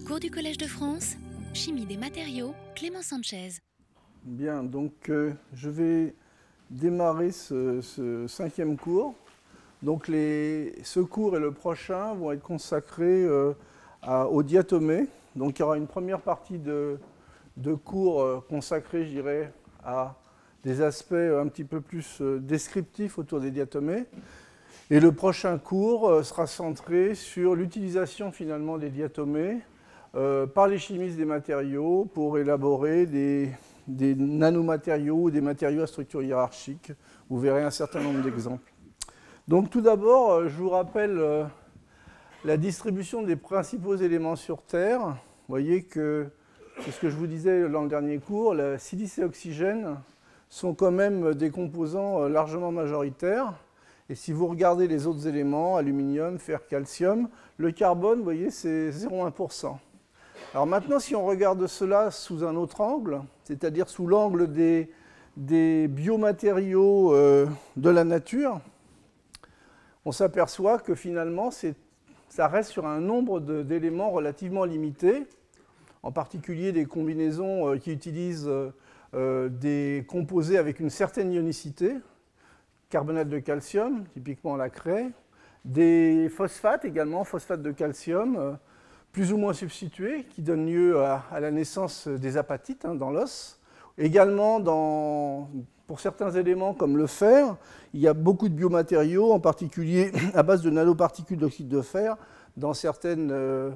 Cours du Collège de France, Chimie des matériaux, Clément Sanchez. Bien, donc euh, je vais démarrer ce, cinquième cours. Donc ce cours et le prochain vont être consacrés euh, aux diatomées. Donc il y aura une première partie de, cours euh, consacrée, je dirais, à des aspects un petit peu plus descriptifs autour des diatomées. Et le prochain cours sera centré sur l'utilisation finalement des diatomées euh, par les chimistes des matériaux pour élaborer des, nanomatériaux ou des matériaux à structure hiérarchique. Vous verrez un certain nombre d'exemples. Donc tout d'abord, euh, je vous rappelle euh, la distribution des principaux éléments sur Terre. Vous voyez que c'est ce que je vous disais dans le dernier cours, la silice et oxygène sont quand même des composants largement majoritaires. Et si vous regardez les autres éléments, aluminium, fer, calcium, le carbone, vous voyez, c'est 0,1%. Alors maintenant, si on regarde cela sous un autre angle, c'est-à-dire sous l'angle des, biomatériaux euh, de la nature, on s'aperçoit que finalement, ça reste sur un nombre d'éléments relativement limité, en particulier des combinaisons euh, qui utilisent euh, des composés avec une certaine ionicité, carbonate de calcium, typiquement la craie, des phosphates également, phosphates de calcium, plus ou moins substitués, qui donnent lieu à, la naissance des apatites hein, dans l'os. Également, pour certains éléments comme le fer, il y a beaucoup de biomatériaux, en particulier à base de nanoparticules d'oxyde de fer, dans certaines, euh,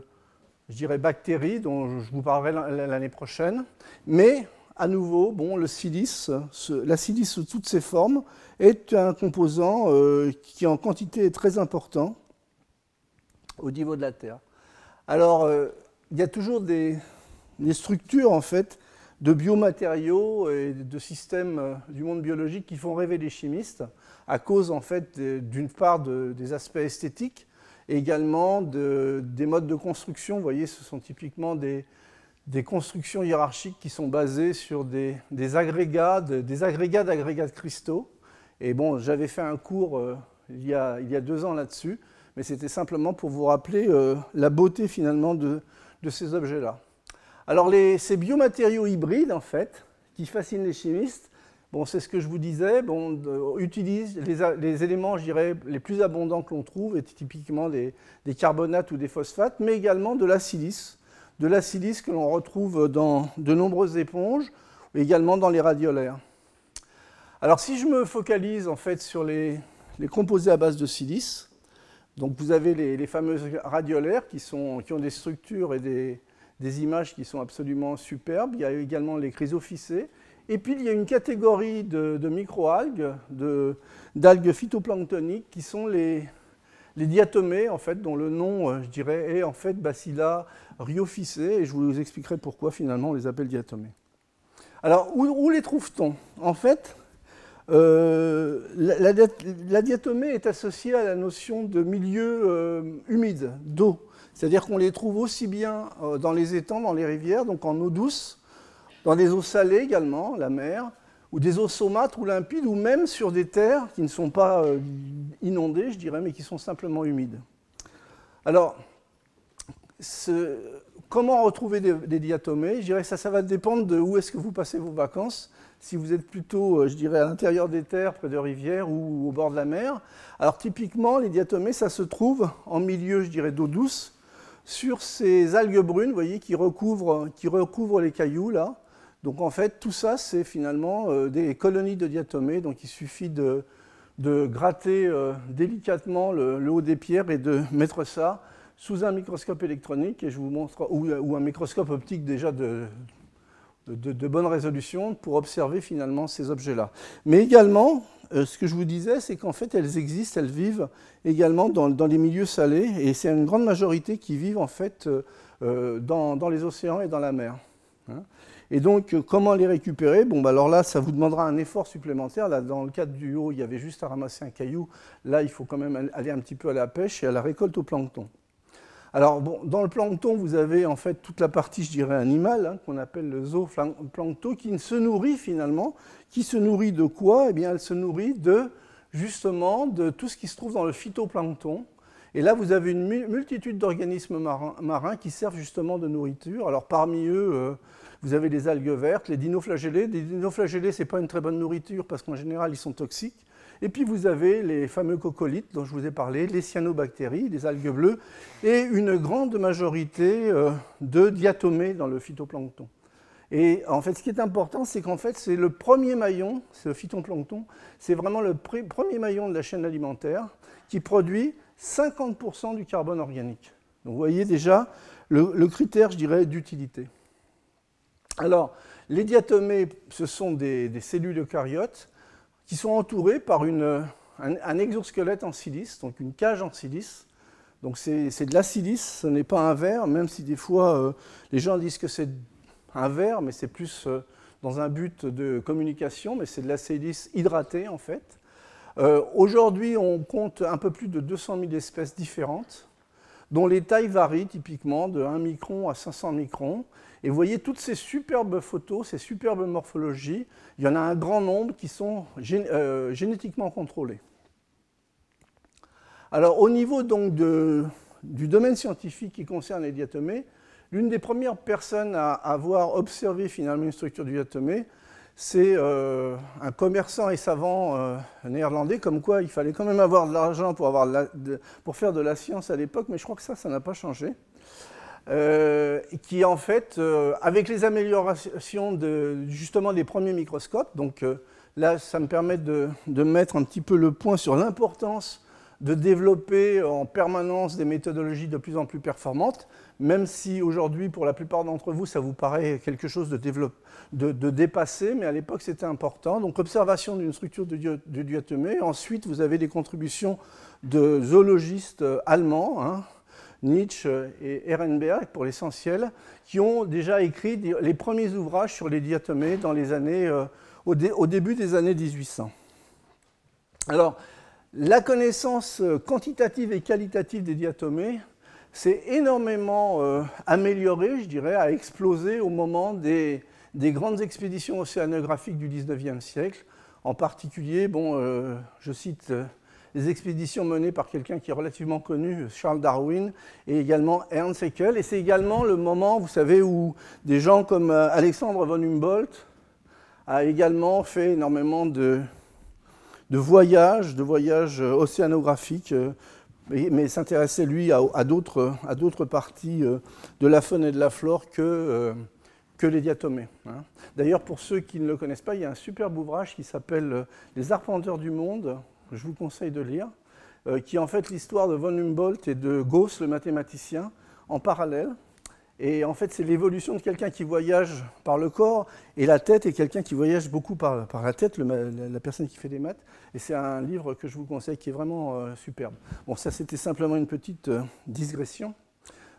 je dirais, bactéries, dont je vous parlerai l'année prochaine. Mais, à nouveau, bon, le silice, ce- la silice sous toutes ses formes, est un composant euh, qui en quantité est très important au niveau de la Terre. Alors, euh, il y a toujours des, structures, en fait, de biomatériaux et de systèmes euh, du monde biologique qui font rêver les chimistes à cause, en fait, d'une part de- des aspects esthétiques également de- des modes de construction. Vous voyez, ce sont typiquement des, constructions hiérarchiques qui sont basées sur des, agrégats, de- des agrégats d'agrégats de cristaux. Et bon, j'avais fait un cours euh, il y a deux ans là-dessus, mais c'était simplement pour vous rappeler euh, la beauté finalement de, ces objets-là. Alors ces biomatériaux hybrides, en fait, qui fascinent les chimistes, bon, c'est ce que je vous disais, bon, les, éléments, je les plus abondants que l'on trouve, et typiquement des, carbonates ou des phosphates, mais également de la silice, de la silice que l'on retrouve dans de nombreuses éponges, également dans les radiolaires. Alors si je me focalise en fait sur les composés à base de silice, donc vous avez les, fameuses radiolaires qui, ont des structures et des, images qui sont absolument superbes. Il y a également les chrysophycées. Et puis il y a une catégorie de, microalgues, d'algues phytoplanctoniques qui sont les, diatomées, en fait, dont le nom, euh, je dirais, est en fait Bacilla rhiophycée. Et je vous expliquerai pourquoi finalement on les appelle diatomées. Alors, où les trouve-t-on? En fait, euh, la, la diat- la diatomée est associée à la notion de milieu euh, humide, d'eau. C'est-à-dire qu'on les trouve aussi bien euh, dans les étangs, dans les rivières, donc en eau douce, dans des eaux salées également, la mer, ou des eaux saumâtres ou limpides, ou même sur des terres qui ne sont pas inondées, je dirais, mais qui sont simplement humides. Alors, comment retrouver des, diatomées? Je dirais que ça va dépendre de où est-ce que vous passez vos vacances. Si vous êtes plutôt, euh, je dirais, à l'intérieur des terres, près de rivières ou au bord de la mer. Alors typiquement, les diatomées, ça se trouve en milieu, je dirais, d'eau douce, sur ces algues brunes, vous voyez, qui recouvrent, qui recouvrent les cailloux là. Donc en fait, tout ça, c'est finalement euh, des colonies de diatomées. Donc il suffit de, gratter euh, délicatement le, le haut des pierres et de mettre ça sous un microscope électronique et je vous montre ou, ou un microscope optique déjà de, de, bonne résolution pour observer finalement ces objets-là. Mais également, euh, ce que je vous disais, c'est qu'en fait, elles existent, elles vivent également dans, dans les milieux salés et c'est une grande majorité qui vivent en fait euh, euh, dans, les océans et dans la mer. hein. Et donc, comment les récupérer? Bon, bah alors là, ça vous demandera un effort supplémentaire. Là, dans le cadre du haut, il y avait juste à ramasser un caillou. Là, il faut quand même aller un petit peu à la pêche et à la récolte au plancton. Alors, bon, dans le plancton, vous avez en fait toute la partie, je dirais, animale, hein, qu'on appelle le zooplancton, qui se nourrit finalement. Qui se nourrit de quoi? Eh bien, elle se nourrit de, justement, de tout ce qui se trouve dans le phytoplancton. Et là, vous avez une multitude d'organismes marins, qui servent justement de nourriture. Alors parmi eux, euh, vous avez les algues vertes, les dinoflagellés. Les dinoflagellés, ce n'est pas une très bonne nourriture parce qu'en général, ils sont toxiques. Et puis vous avez les fameux coccolithes dont je vous ai parlé, les cyanobactéries, les algues bleues, et une grande majorité euh, de diatomées dans le phytoplancton. Et en fait, ce qui est important, c'est qu'en fait, c'est le premier maillon, ce phytoplancton, c'est vraiment le premier maillon de la chaîne alimentaire qui produit 50% du carbone organique. Donc vous voyez déjà le, critère, je dirais, d'utilité. Alors, les diatomées, ce sont des, cellules eucaryotes qui sont entourées par un, exosquelette en silice, donc une cage en silice. Donc c'est de la silice, ce n'est pas un verre, même si des fois euh, les gens disent que c'est un verre, mais c'est plus euh, dans un but de communication, mais c'est de la silice hydratée en fait. Euh, aujourd'hui, on compte un peu plus de 200 000 espèces différentes, dont les tailles varient typiquement de 1 micron à 500 microns. Et vous voyez toutes ces superbes photos, ces superbes morphologies, il y en a un grand nombre qui sont euh, génétiquement contrôlés. Alors au niveau donc du domaine scientifique qui concerne les diatomées, L'une des premières personnes à avoir observé finalement une structure du diatomée, c'est euh, un commerçant et savant euh, néerlandais, comme quoi il fallait quand même avoir de l'argent pour, pour, faire de la science à l'époque, mais je crois que ça, ça n'a pas changé. Euh, qui en fait, avec les améliorations justement des premiers microscopes, donc là, ça me permet de, de, mettre un petit peu le point sur l'importance de développer en permanence des méthodologies de plus en plus performantes, même si aujourd'hui, pour la plupart d'entre vous, ça vous paraît quelque chose de, de, dépassé, mais à l'époque, c'était important. Donc, observation d'une structure de, diatomée. Ensuite, vous avez des contributions de zoologistes allemands, hein, Nietzsche et Ehrenberg pour l'essentiel, qui ont déjà écrit les premiers ouvrages sur les diatomées dans les années, euh, au, au, début des années 1800. Alors, la connaissance euh, quantitative et qualitative des diatomées s'est énormément euh, améliorée, je dirais, a explosé au moment des, grandes expéditions océanographiques du 19e siècle. En particulier, euh, je cite les expéditions menées par quelqu'un qui est relativement connu, Charles Darwin, et également Ernst Haeckel. Et c'est également le moment, vous savez, où des gens comme Alexandre von Humboldt a également fait énormément de, de voyages, de voyages euh, océanographiques, euh, mais, s'intéressait lui à, d'autres parties euh, de la faune et de la flore que, que les diatomées. Hein. D'ailleurs, pour ceux qui ne le connaissent pas, il y a un superbe ouvrage qui s'appelle Les arpenteurs du monde, je vous conseille de lire, qui est en fait l'histoire de von Humboldt et de Gauss, le mathématicien, en parallèle. Et en fait, c'est l'évolution de quelqu'un qui voyage par le corps et la tête, et quelqu'un qui voyage beaucoup par, la tête, la, personne qui fait des maths. Et c'est un livre que je vous conseille qui est vraiment euh, superbe. Bon, ça, c'était simplement une petite euh, digression.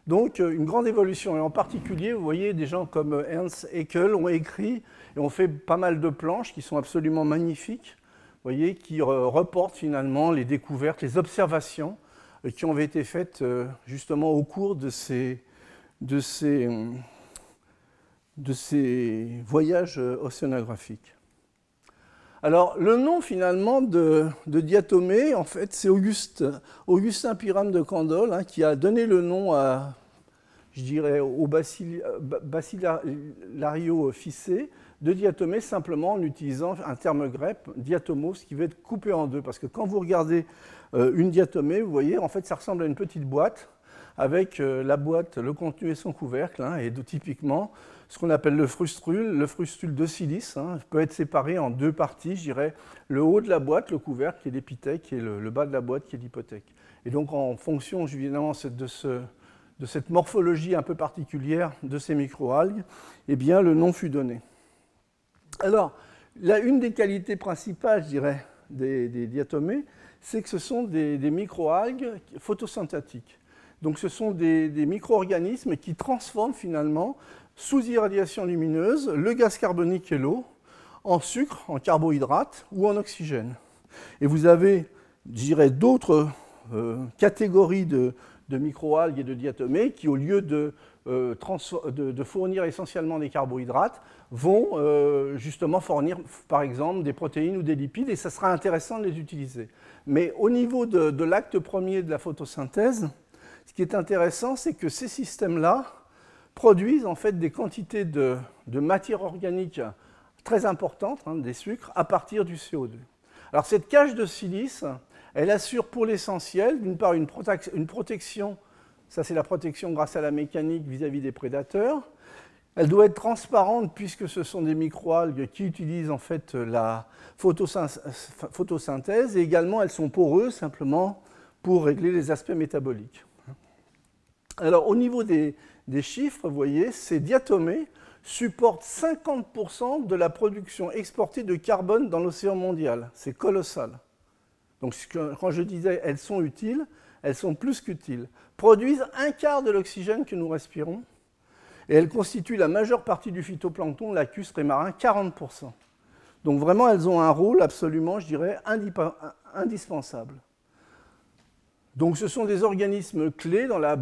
Donc, euh, une grande évolution. Et en particulier, vous voyez, des gens comme Ernst Haeckel ont écrit et ont fait pas mal de planches qui sont absolument magnifiques, vous voyez, qui reportent finalement les découvertes, les observations qui ont été faites justement au cours de ces de ces, voyages océanographiques. Alors, le nom finalement de, de en fait, c'est Auguste, Augustin Pyram de Candolle hein, qui a donné le nom à, je dirais, au Bacillario ficé de diatomée simplement en utilisant un terme grec, diatomos, qui veut être coupé en deux. Parce que quand vous regardez euh, une diatomée, vous voyez, en fait, ça ressemble à une petite boîte avec euh, la boîte, le contenu et son couvercle, hein, et typiquement ce qu'on appelle le frustrule, le frustrule de silice, hein, peut être séparé en deux parties, je dirais, le haut de la boîte, le couvercle qui est l'épithèque, et le, bas de la boîte qui est l'hypothèque. Et donc en fonction évidemment de, cette morphologie un peu particulière de ces microalgues, eh bien le nom fut donné. Alors, là, une des qualités principales, je dirais, des, diatomées, c'est que ce sont des, des microalgues photosynthétiques. Donc ce sont des, micro-organismes qui transforment finalement, sous irradiation lumineuse, le gaz carbonique et l'eau en sucre, en carbohydrate ou en oxygène. Et vous avez, je dirais, d'autres euh, catégories de, microalgues et de diatomées qui, au lieu de euh, de, fournir essentiellement des carbohydrates vont euh, justement fournir par exemple des protéines ou des lipides et ça sera intéressant de les utiliser. Mais au niveau de, l'acte premier de la photosynthèse, ce qui est intéressant, c'est que ces systèmes-là produisent en fait des quantités de, matière organique très importantes, hein, des sucres, à partir du CO2. Alors cette cage de silice, elle assure pour l'essentiel, d'une part, une, protection ça, c'est la protection grâce à la mécanique vis-à-vis des prédateurs. Elle doit être transparente puisque ce sont des microalgues qui utilisent en fait la photosynthèse et également elles sont poreuses simplement pour régler les aspects métaboliques. Alors au niveau des, chiffres, vous voyez, ces diatomées supportent 50% de la production exportée de carbone dans l'océan mondial. C'est colossal. Donc quand je disais elles sont utiles, elles sont plus qu'utiles, produisent un quart de l'oxygène que nous respirons, et elles constituent la majeure partie du phytoplancton, lacustre et marin, 40%. Donc vraiment, elles ont un rôle absolument, je dirais, indispensable. Donc ce sont des organismes clés dans la,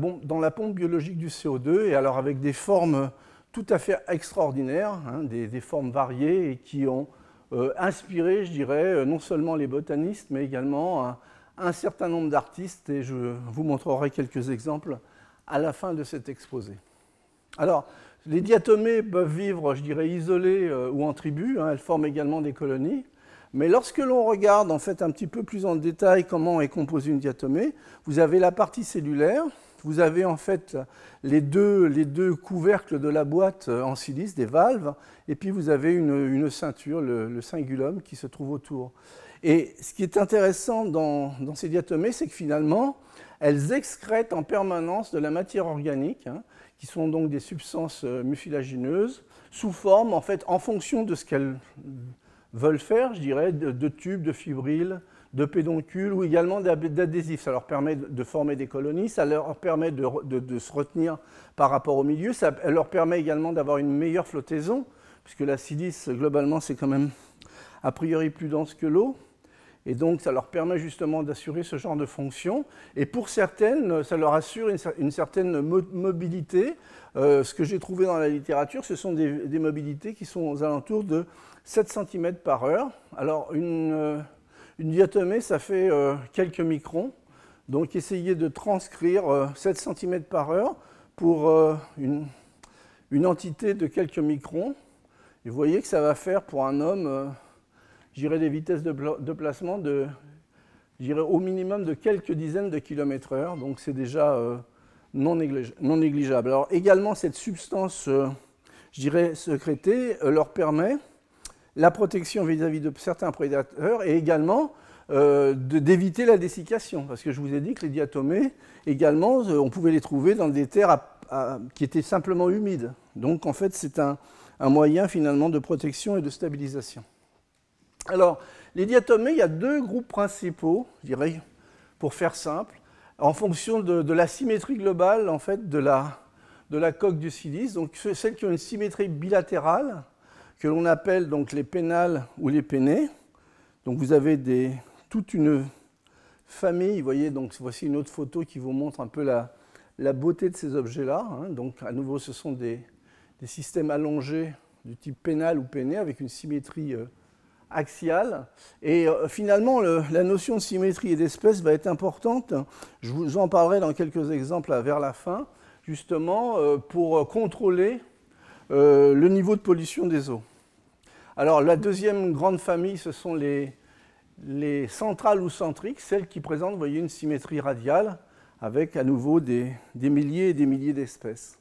pompe biologique du CO2, et alors avec des formes tout à fait extraordinaires, hein, des, formes variées, et qui ont euh, inspiré, je dirais, euh, non seulement les botanistes, mais également un certain nombre d'artistes et je vous montrerai quelques exemples à la fin de cet exposé. Alors, les diatomées peuvent vivre, je dirais, isolées euh, ou en tribu, hein, elles forment également des colonies. Mais lorsque l'on regarde en fait un petit peu plus en détail comment est composée une diatomée, vous avez la partie cellulaire, vous avez en fait les deux, les deux couvercles de la boîte euh, en silice, des valves, et puis vous avez une, ceinture, le, le, cingulum, qui se trouve autour. Et ce qui est intéressant dans, ces diatomées, c'est que finalement, elles excrètent en permanence de la matière organique, hein, qui sont donc des substances euh, mucilagineuses, sous forme, en fait, en fonction de ce qu'elles veulent faire, je dirais, de, tubes, de fibrilles, de pédoncules ou également d'adhésifs. Ça leur permet de former des colonies, ça leur permet de, se retenir par rapport au milieu, ça leur permet également d'avoir une meilleure flottaison, puisque la silice, globalement, c'est quand même a priori plus dense que l'eau. Et donc, ça leur permet justement d'assurer ce genre de fonction. Et pour certaines, ça leur assure une, certaine mobilité. Euh, ce que j'ai trouvé dans la littérature, ce sont des, mobilités qui sont aux alentours de 7 cm par heure. Alors, une, euh, diatomée, ça fait euh, quelques microns. Donc, essayez de transcrire 7 cm par heure pour une, entité de quelques microns. Et vous voyez que ça va faire pour un homme j'irai des vitesses de, placement de, au minimum de quelques dizaines de kilomètres heure, donc c'est déjà euh, non, négligeable. Alors également, cette substance, euh, je dirais, sécrétée, euh, leur permet la protection vis-à-vis de certains prédateurs et également d'éviter la dessiccation, parce que je vous ai dit que les diatomées, également, on pouvait les trouver dans des terres qui étaient simplement humides. Donc en fait, c'est un moyen finalement de protection et de stabilisation. Alors, les diatomées, il y a deux groupes principaux, je dirais, pour faire simple, en fonction de, la symétrie globale en fait, de la coque du silice. Donc, celles qui ont une symétrie bilatérale, que l'on appelle donc les pénales ou les pénées. Donc, vous avez toute une famille, voyez, donc voici une autre photo qui vous montre un peu la, beauté de ces objets-là. Hein. Donc, à nouveau, ce sont des, des, systèmes allongés du type pénal ou péné avec une symétrie. Euh, axiale. Et euh, finalement, la notion de symétrie et d'espèce va être importante. Je vous en parlerai dans quelques exemples vers la fin, justement, euh, pour contrôler euh, le niveau de pollution des eaux. Alors, la deuxième grande famille, ce sont les, les centrales ou centriques, celles qui présentent, une symétrie radiale, avec à nouveau des, milliers et des milliers d'espèces.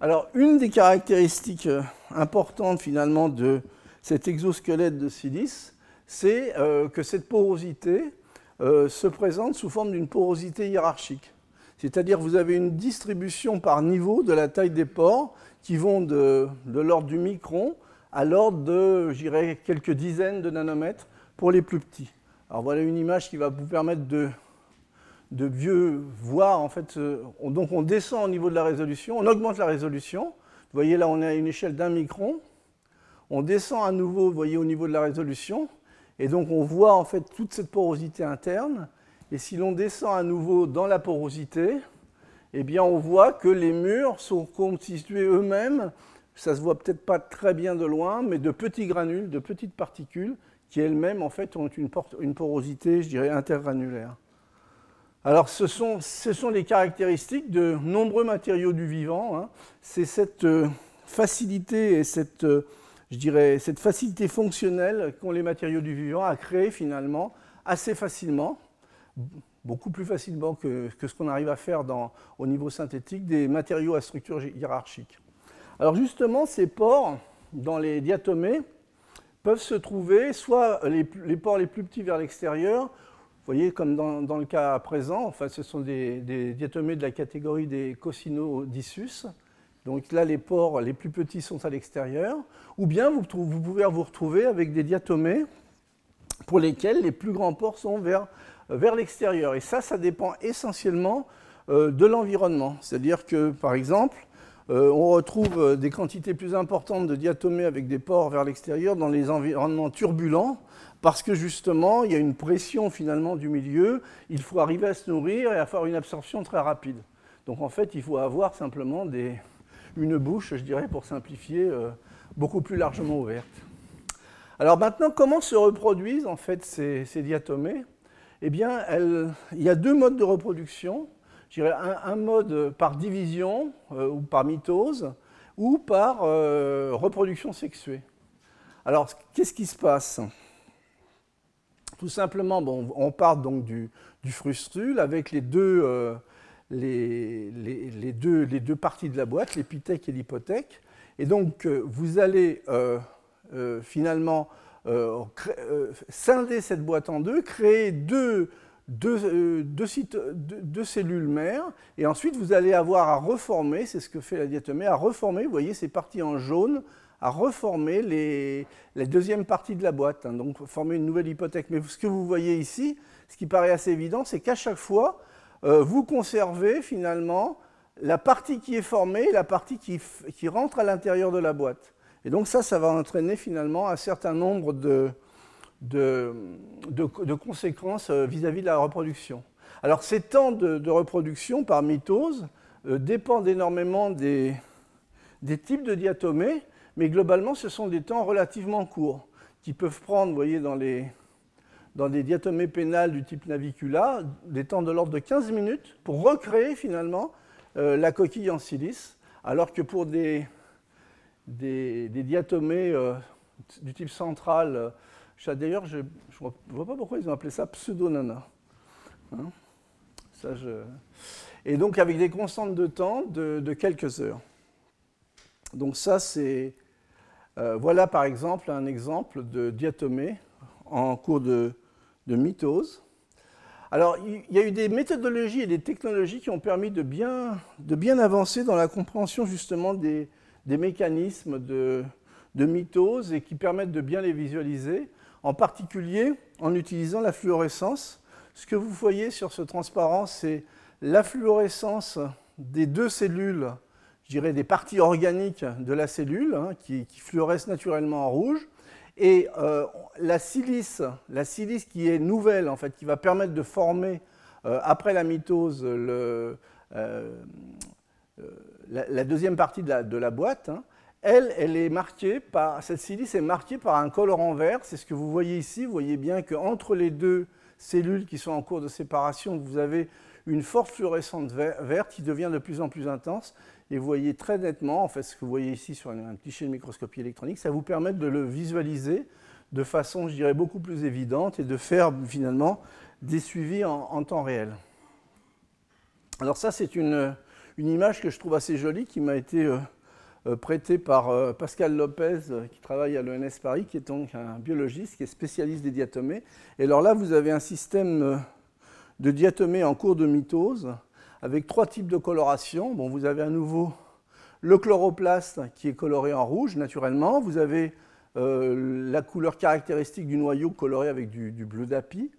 Alors, une des caractéristiques euh, importantes finalement de cet exosquelette de silice, c'est euh, que cette porosité se présente sous forme d'une porosité hiérarchique. C'est-à-dire vous avez une distribution par niveau de la taille des pores qui vont de, l'ordre du micron à l'ordre de, je dirais, quelques dizaines de nanomètres pour les plus petits. Alors voilà une image qui va vous permettre de mieux voir, en fait, donc on descend au niveau de la résolution, on augmente la résolution. Vous voyez là, on est à une échelle d'un micron. On descend à nouveau, vous voyez, au niveau de la résolution. Et donc on voit en fait toute cette porosité interne. Et si l'on descend à nouveau dans la porosité, eh bien on voit que les murs sont constitués eux-mêmes, ça se voit peut-être pas très bien de loin, mais de petits granules, de petites particules qui elles-mêmes en fait ont une, porosité, je dirais, intergranulaire. Alors ce sont, ce sont, les caractéristiques de nombreux matériaux du vivant. Hein. C'est cette euh, facilité et cette, euh, je dirais, cette facilité fonctionnelle qu'ont les matériaux du vivant à créer finalement assez facilement, beaucoup plus facilement que, ce qu'on arrive à faire au niveau synthétique, des matériaux à structure hiérarchique. Alors justement, ces pores dans les diatomées peuvent se trouver soit les, pores les plus petits vers l'extérieur, vous voyez comme dans, le cas présent, enfin ce sont des, diatomées de la catégorie des cosinodissus, donc là les pores les plus petits sont à l'extérieur, ou bien vous, vous pouvez vous retrouver avec des diatomées pour lesquels les plus grands pores sont vers, vers l'extérieur. Et ça, ça dépend essentiellement euh, de l'environnement. C'est-à-dire que, par exemple, euh, on retrouve euh, des quantités plus importantes de diatomées avec des pores vers l'extérieur dans les environnements turbulents, parce que justement, il y a une pression finalement du milieu, il faut arriver à se nourrir et à faire une absorption très rapide. Donc en fait, il faut avoir simplement une bouche, je dirais, pour simplifier, beaucoup plus largement ouverte. Alors maintenant, comment se reproduisent en fait ces, diatomées? Eh bien, il y a deux modes de reproduction. Je dirais un, mode par division euh, ou par mitose ou par euh, reproduction sexuée. Alors, qu'est-ce qui se passe? Tout simplement, on part donc du, frustrule avec les deux, euh, deux, les, deux, parties de la boîte, l'épithèque et l'hypothèque. Et donc, vous allez finalement euh, euh, scinder cette boîte en deux, créer deux, cellules mères, et ensuite vous allez avoir à reformer, c'est ce que fait la diatomée, à reformer, vous voyez ces parties en jaune, à reformer la deuxième partie de la boîte, hein, donc former une nouvelle hypothèque. Mais ce que vous voyez ici, ce qui paraît assez évident, c'est qu'à chaque fois, vous conservez finalement la partie qui est formée et la partie qui rentre à l'intérieur de la boîte. Et donc ça, ça va entraîner finalement un certain nombre de, de, conséquences euh, vis-à-vis de la reproduction. Alors ces temps de, reproduction par mitose euh, dépendent énormément des, des, types de diatomées, mais globalement ce sont des temps relativement courts, qui peuvent prendre, vous voyez, dans, les, dans des diatomées pénales du type navicula, des temps de l'ordre de 15 minutes pour recréer finalement euh, la coquille en silice, alors que pour des, des, diatomées euh, du type central. Euh, d'ailleurs, je ne vois pas pourquoi ils ont appelé ça pseudonana. Hein ça, Et donc avec des constantes de temps de, quelques heures. Donc ça, c'est... Euh, voilà par exemple un exemple de diatomée en cours de, de mitose. Alors, il y a eu des méthodologies et des technologies qui ont permis de bien, de bien avancer dans la compréhension justement des, des mécanismes de, mitose et qui permettent de bien les visualiser, en particulier en utilisant la fluorescence. Ce que vous voyez sur ce transparent, c'est la fluorescence des deux cellules, je dirais des parties organiques de la cellule, hein, qui, fluorescent naturellement en rouge, et euh, la silice, la silice qui est nouvelle, en fait, qui va permettre de former, euh, après la mitose, le, euh, la, deuxième partie de la, boîte, hein, elle, elle est marquée par, cette silice est marquée par un colorant vert. C'est ce que vous voyez ici. Vous voyez bien qu'entre les deux cellules qui sont en cours de séparation, vous avez une forte fluorescence verte qui devient de plus en plus intense. Et vous voyez très nettement, en fait, ce que vous voyez ici sur un cliché de microscopie électronique, ça vous permet de le visualiser de façon, je dirais, beaucoup plus évidente et de faire finalement des suivis en temps réel. Alors ça, c'est une, une image que je trouve assez jolie qui m'a été euh, euh, prêtée par euh, Pascal Lopez, qui travaille à l'ENS Paris, qui est donc un biologiste, qui est spécialiste des diatomées. Et alors là, vous avez un système de diatomées en cours de mitose, avec trois types de coloration. Bon, vous avez à nouveau le chloroplaste qui est coloré en rouge, naturellement. Vous avez la couleur caractéristique du noyau coloré avec du, bleu d'api.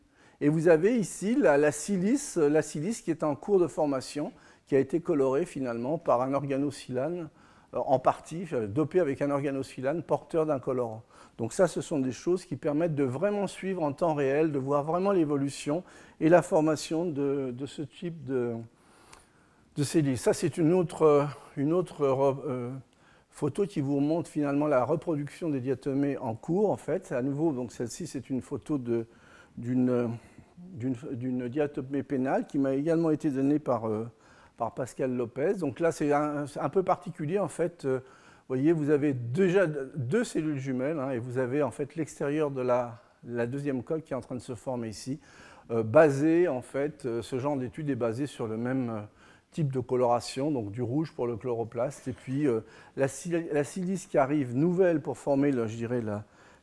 Et vous avez ici la, silice, la silice qui est en cours de formation qui a été coloré finalement par un organosilane en partie dopé avec un organosilane porteur d'un colorant. Donc ça, ce sont des choses qui permettent de vraiment suivre en temps réel, de voir vraiment l'évolution et la formation de, ce type de, de cellules. Ça, c'est une autre, une autre euh, photo qui vous montre finalement la reproduction des diatomées en cours, en fait. À nouveau, donc celle-ci, c'est une photo d'une diatomée pénale qui m'a également été donnée par, euh, par Pascal Lopez. Donc là, c'est un, peu particulier, en fait. Euh, vous voyez, vous avez déjà deux cellules jumelles hein, et vous avez en fait l'extérieur de la, deuxième coque qui est en train de se former ici, euh, basé en fait, euh, ce genre d'étude est basé sur le même type de coloration, donc du rouge pour le chloroplaste, et puis la, silice qui arrive nouvelle pour former, je dirais,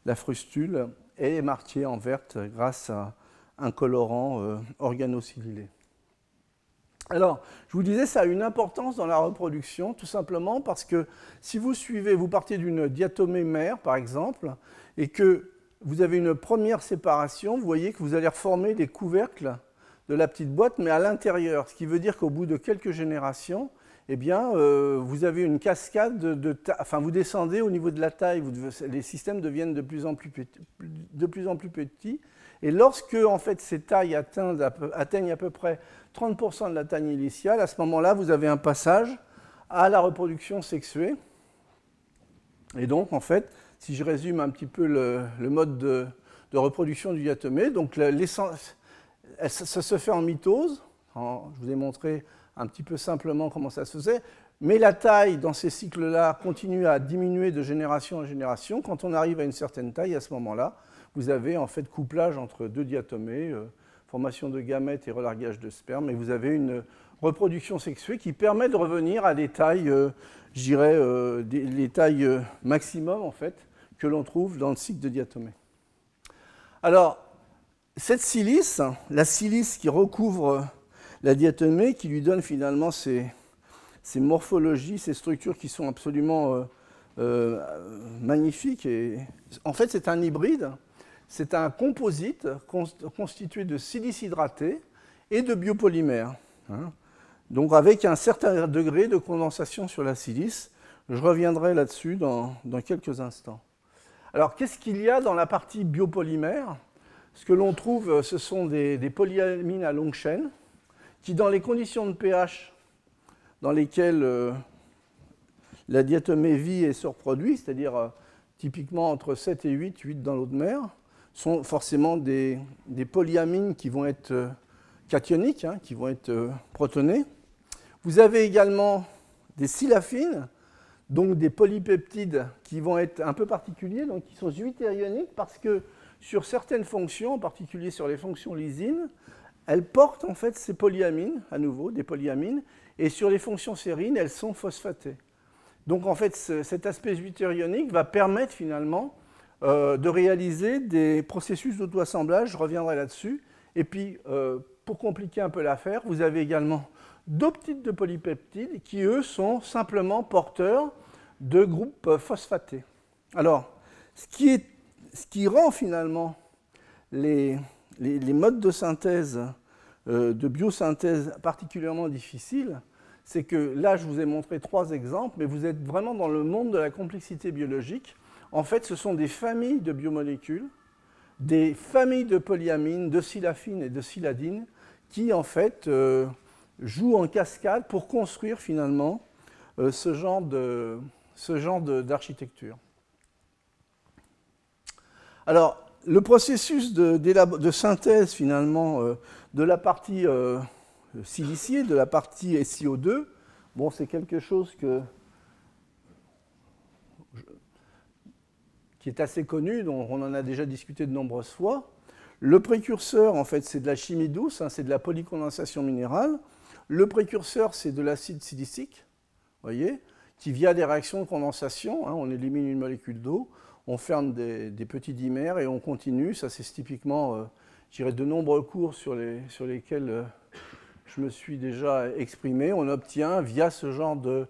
la, frustule est marquée en verte grâce à un colorant organosilylé. Alors, je vous disais, ça a une importance dans la reproduction, tout simplement parce que si vous suivez, vous partez d'une diatomée mère, par exemple, et que vous avez une première séparation, vous voyez que vous allez reformer des couvercles de la petite boîte, mais à l'intérieur, ce qui veut dire qu'au bout de quelques générations, eh bien, euh, vous avez une cascade de, enfin, vous descendez au niveau de la taille, les systèmes deviennent de de plus, en plus petits, et lorsque en fait, ces tailles atteignent à peu près 30% de la taille initiale, à ce moment-là, vous avez un passage à la reproduction sexuée. Et donc, en fait, si je résume un petit peu le, mode de, reproduction du diatomée, donc ça, se fait en mitose. je vous ai montré un petit peu simplement comment ça se faisait. Mais la taille dans ces cycles-là continue à diminuer de génération en génération. Quand on arrive à une certaine taille, à ce moment-là, vous avez en fait couplage entre deux diatomées. Euh, formation de gamètes et relargage de sperme, et vous avez une reproduction sexuée qui permet de revenir à des tailles, euh, je dirais, euh, les tailles euh, maximum en fait, que l'on trouve dans le cycle de diatomée. Alors, cette silice, la silice qui recouvre la diatomée, qui lui donne finalement ces morphologies, ces structures qui sont absolument magnifiques, et en fait c'est un hybride c'est un composite constitué de silice hydraté et de biopolymères. Hein. Donc avec un certain degré de condensation sur la silice. Je reviendrai là-dessus dans, quelques instants. Alors qu'est-ce qu'il y a dans la partie biopolymère? Ce que l'on trouve, ce sont des, polyamines à longue chaîne qui, dans les conditions de pH dans lesquelles euh, la diatomée vit et se reproduit, c'est-à-dire euh, typiquement entre 7 et 8, 8 dans l'eau de mer, sont forcément des, polyamines qui vont être euh, cationiques, hein, qui vont être euh, protonées. Vous avez également des silafines, donc des polypeptides qui vont être un peu particuliers, donc qui sont ioniques parce que sur certaines fonctions, en particulier sur les fonctions lysine, elles portent en fait ces polyamines, à nouveau des polyamines, et sur les fonctions sérines, elles sont phosphatées. Donc en fait, cet aspect ionique va permettre finalement euh, de réaliser des processus d'auto-assemblage, je reviendrai là-dessus. Et puis, euh, pour compliquer un peu l'affaire, vous avez également d'autres types de polypeptides qui, eux, sont simplement porteurs de groupes phosphatés. Alors, ce qui, est, ce qui rend finalement les, les, modes de synthèse, euh, de biosynthèse particulièrement difficiles, c'est que là, je vous ai montré trois exemples, mais vous êtes vraiment dans le monde de la complexité biologique en fait, ce sont des familles de biomolécules, des familles de polyamines, de silafines et de siladines, qui en fait euh, jouent en cascade pour construire finalement euh, ce genre d'architecture. Alors, le processus de, synthèse finalement euh, de la partie siliciée, de la partie SiO2, bon, c'est quelque chose que qui est assez connu, dont on en a déjà discuté de nombreuses fois. Le précurseur, en fait, c'est de la chimie douce, hein, c'est de la polycondensation minérale. Le précurseur, c'est de l'acide silicique, voyez, qui via des réactions de condensation, hein, on élimine une molécule d'eau, on ferme des, petits dimères et on continue. Ça, c'est typiquement, euh, je dirais, de nombreux cours sur, les, sur lesquels euh, je me suis déjà exprimé. On obtient, via ce genre de,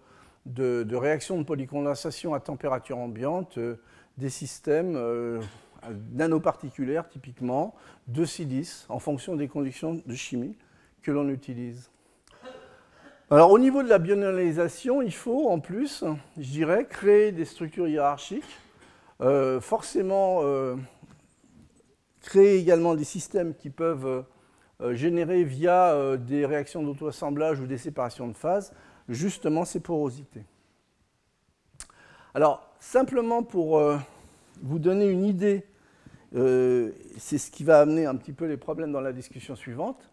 de, réaction de polycondensation à température ambiante, euh, des systèmes euh, nanoparticulaires, typiquement, de silice, en fonction des conditions de chimie que l'on utilise. Alors au niveau de la bionalisation, il faut en plus, je dirais, créer des structures hiérarchiques, euh, forcément euh, créer également des systèmes qui peuvent générer via des réactions d'auto-assemblage ou des séparations de phase, justement ces porosités. Alors simplement pour vous donner une idée, c'est ce qui va amener un petit peu les problèmes dans la discussion suivante.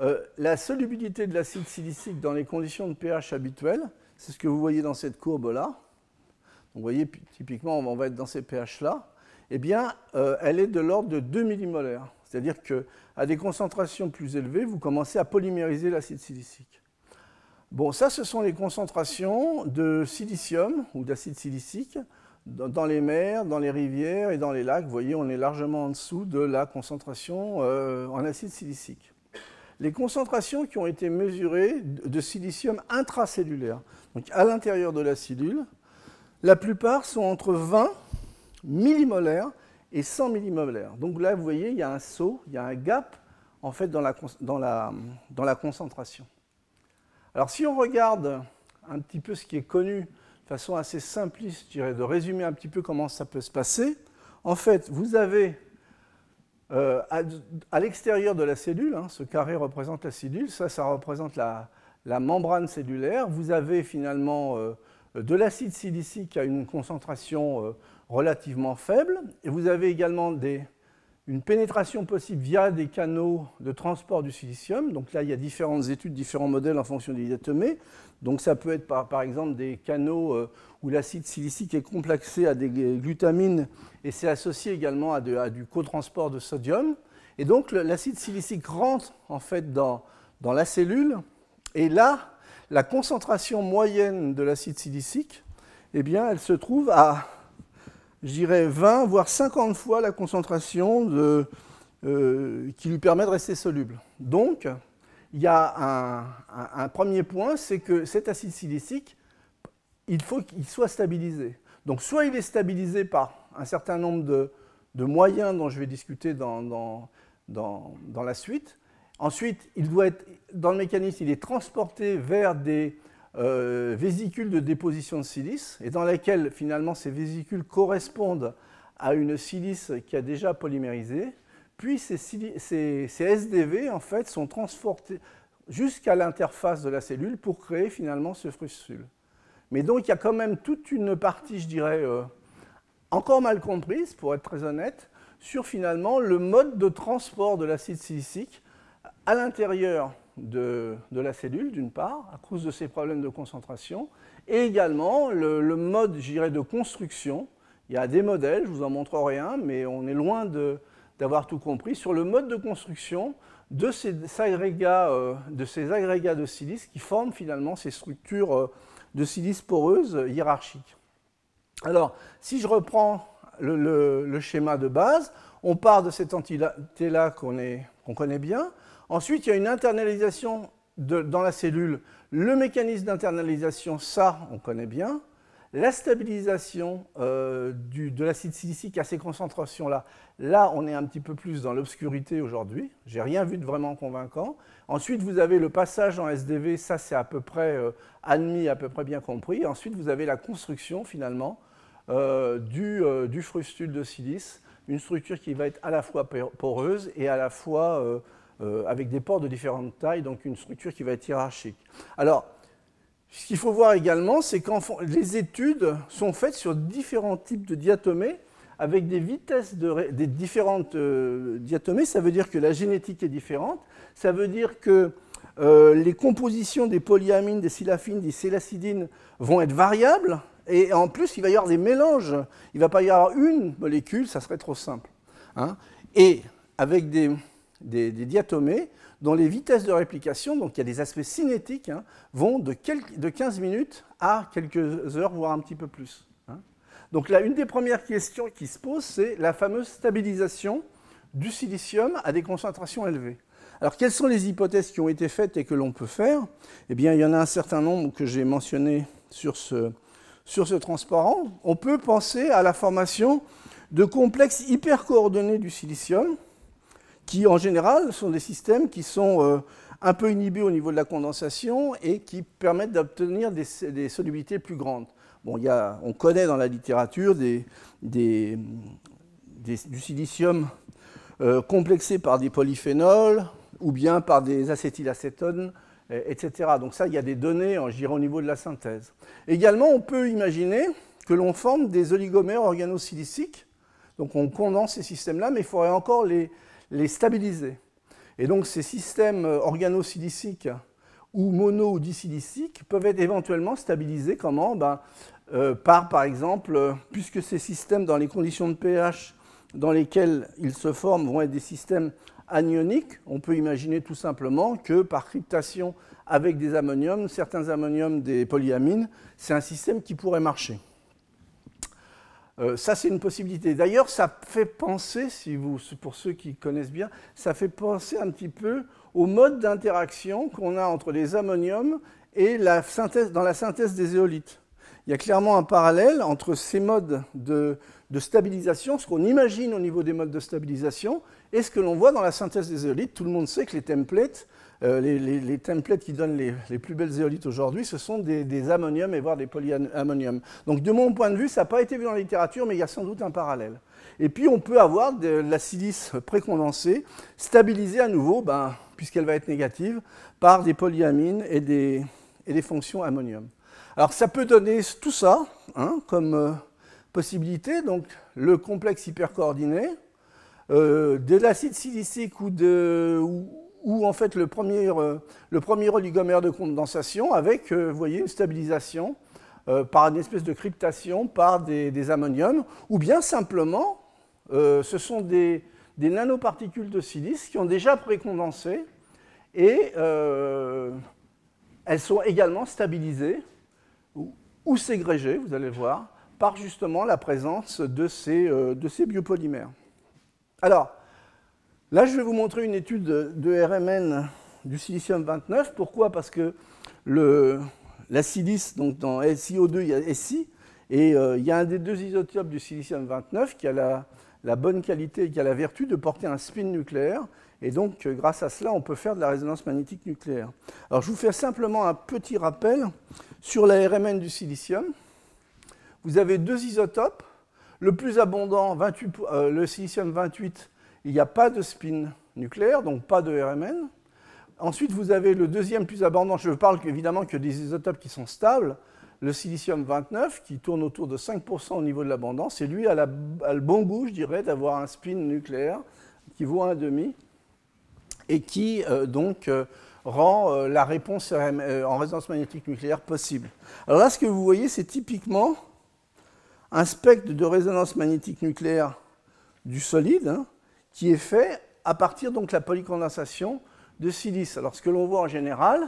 Euh, la solubilité de l'acide silicique dans les conditions de pH habituelles, c'est ce que vous voyez dans cette courbe-là. Vous voyez, typiquement, on va être dans ces pH-là. Eh bien, euh, elle est de l'ordre de 2 millimolaires. C'est-à-dire qu'à des concentrations plus élevées, vous commencez à polymériser l'acide silicique. Bon, ça, ce sont les concentrations de silicium ou d'acide silicique dans les mers, dans les rivières et dans les lacs. Vous voyez, on est largement en dessous de la concentration euh, en acide silicique les concentrations qui ont été mesurées de silicium intracellulaire, donc à l'intérieur de la cellule, la plupart sont entre 20 millimolaires et 100 millimolaires. Donc là, vous voyez, il y a un saut, il y a un gap en fait dans la, concentration. Alors si on regarde un petit peu ce qui est connu de façon assez simpliste, je dirais, de résumer un petit peu comment ça peut se passer, en fait, vous avez euh, à, l'extérieur de la cellule, hein, ce carré représente la cellule, ça, ça représente la, membrane cellulaire. Vous avez finalement euh, de l'acide silicique à une concentration euh, relativement faible, et vous avez également des, une pénétration possible via des canaux de transport du silicium. Donc là, il y a différentes études, différents modèles en fonction des diatomées. Donc ça peut être par, exemple des canaux euh, où l'acide silicique est complexé à des glutamines et c'est associé également à, du cotransport de sodium. Et donc l'acide silicique rentre en fait dans, dans la cellule et là, la concentration moyenne de l'acide silicique, eh bien, elle se trouve à je dirais 20 voire 50 fois la concentration euh, qui lui permet de rester soluble. Donc, il y a un, premier point, c'est que cet acide silicique, il faut qu'il soit stabilisé. Donc, soit il est stabilisé par un certain nombre de, moyens dont je vais discuter dans, dans, la suite. Ensuite, il doit être, dans le mécanisme, il est transporté vers des euh, vésicules de déposition de silice, et dans lesquelles finalement ces vésicules correspondent à une silice qui a déjà polymérisé. Puis ces, SDV en fait sont transportés jusqu'à l'interface de la cellule pour créer finalement ce frustule. Mais donc il y a quand même toute une partie, je dirais, euh, encore mal comprise, pour être très honnête, sur finalement le mode de transport de l'acide silicique à l'intérieur de, la cellule, d'une part, à cause de ces problèmes de concentration, et également le, mode, j'irais, de construction. Il y a des modèles, je vous en montrerai un, mais on est loin d'avoir tout compris, sur le mode de construction de ces, agrégats, euh, de ces agrégats de silice qui forment finalement ces structures euh, de silice poreuse hiérarchiques. Alors, si je reprends le, schéma de base, on part de cette entité-là qu'on connaît bien, Ensuite, il y a une internalisation dans la cellule. Le mécanisme d'internalisation, ça, on connaît bien. La stabilisation euh, de l'acide silicique à ces concentrations-là, là, on est un petit peu plus dans l'obscurité aujourd'hui. J'ai rien vu de vraiment convaincant. Ensuite, vous avez le passage en SDV, ça, c'est à peu près euh, admis, à peu près bien compris. Ensuite, vous avez la construction, finalement, euh, du, du, frustule de silice, une structure qui va être à la fois poreuse et à la fois euh, avec des ports de différentes tailles, donc une structure qui va être hiérarchique. Alors, ce qu'il faut voir également, c'est que les études sont faites sur différents types de diatomées avec des vitesses de, des différentes euh, diatomées. Ça veut dire que la génétique est différente. Ça veut dire que euh, les compositions des polyamines, des silafines, des sélacidines vont être variables. Et en plus, il va y avoir des mélanges. Il ne va pas y avoir une molécule, ça serait trop simple. Hein. Et avec des, des, diatomées dont les vitesses de réplication, donc il y a des aspects cinétiques, hein, vont de, 15 minutes à quelques heures, voire un petit peu plus. Hein. Donc là, une des premières questions qui se pose, c'est la fameuse stabilisation du silicium à des concentrations élevées. Alors, quelles sont les hypothèses qui ont été faites et que l'on peut faire? Eh bien, il y en a un certain nombre que j'ai mentionné sur ce, sur ce transparent. On peut penser à la formation de complexes hyper coordonnés du silicium, qui en général sont des systèmes qui sont euh, un peu inhibés au niveau de la condensation et qui permettent d'obtenir des, solubilités plus grandes. Bon, y a, on connaît dans la littérature du silicium euh, complexé par des polyphénols ou bien par des acétylacétones, etc. Donc ça, il y a des données, je dirais, au niveau de la synthèse. Également, on peut imaginer que l'on forme des oligomères organosiliciques. Donc on condense ces systèmes-là, mais il faudrait encore les, les stabiliser. Et donc ces systèmes euh, organosiliciques ou mono ou disiliciques peuvent être éventuellement stabilisés comment? Ben, euh, Par, par exemple, euh, puisque ces systèmes, dans les conditions de pH dans lesquelles ils se forment, vont être des systèmes anioniques, on peut imaginer tout simplement que par cryptation avec des ammoniums, certains ammoniums des polyamines, c'est un système qui pourrait marcher. Euh, ça, c'est une possibilité. D'ailleurs, ça fait penser, si vous, pour ceux qui connaissent bien, ça fait penser un petit peu au mode d'interaction qu'on a entre les ammoniums et la synthèse, dans la synthèse des éolites. Il y a clairement un parallèle entre ces modes de, de stabilisation, ce qu'on imagine au niveau des modes de stabilisation, et ce que l'on voit dans la synthèse des éolites. Tout le monde sait que les templates euh, les, templates qui donnent les, plus belles zéolites aujourd'hui, ce sont des, ammoniums et voire des polyammoniums. Donc de mon point de vue, ça n'a pas été vu dans la littérature, mais il y a sans doute un parallèle. Et puis on peut avoir de la silice précondensée stabilisée à nouveau, ben, puisqu'elle va être négative, par des polyamines et des, fonctions ammonium. Alors ça peut donner tout ça hein, comme euh, possibilité, donc le complexe hypercoordonné, euh, de l'acide silicique ou, de, en fait le premier, euh, le premier oligomère de condensation avec, euh, vous voyez, une stabilisation euh, par une espèce de cryptation par des, ammoniums, ou bien simplement, ce sont des, nanoparticules de silice qui ont déjà précondensé et elles sont également stabilisées ou, ou, ségrégées, vous allez voir, par justement la présence de ces, de ces biopolymères. Alors, Là, je vais vous montrer une étude de RMN du silicium 29. Pourquoi? Parce que la silice, donc dans SiO2, il y a Si, et euh, il y a un des deux isotopes du silicium 29 qui a la, bonne qualité, qui a la vertu de porter un spin nucléaire. Et donc, euh, grâce à cela, on peut faire de la résonance magnétique nucléaire. Alors, je vous fais simplement un petit rappel sur la RMN du silicium. Vous avez deux isotopes. Le plus abondant, euh, le silicium 28, il n'y a pas de spin nucléaire, donc pas de RMN. Ensuite, vous avez le deuxième plus abondant, je parle évidemment que des isotopes qui sont stables, le silicium 29, qui tourne autour de 5% au niveau de l'abondance, et lui a, le bon goût, je dirais, d'avoir un spin nucléaire qui vaut 1,5, et qui euh, donc euh, rend euh, la réponse en résonance magnétique nucléaire possible. Alors là, ce que vous voyez, c'est typiquement un spectre de résonance magnétique nucléaire du solide, hein, qui est fait à partir donc de la polycondensation de silice. Alors ce que l'on voit en général,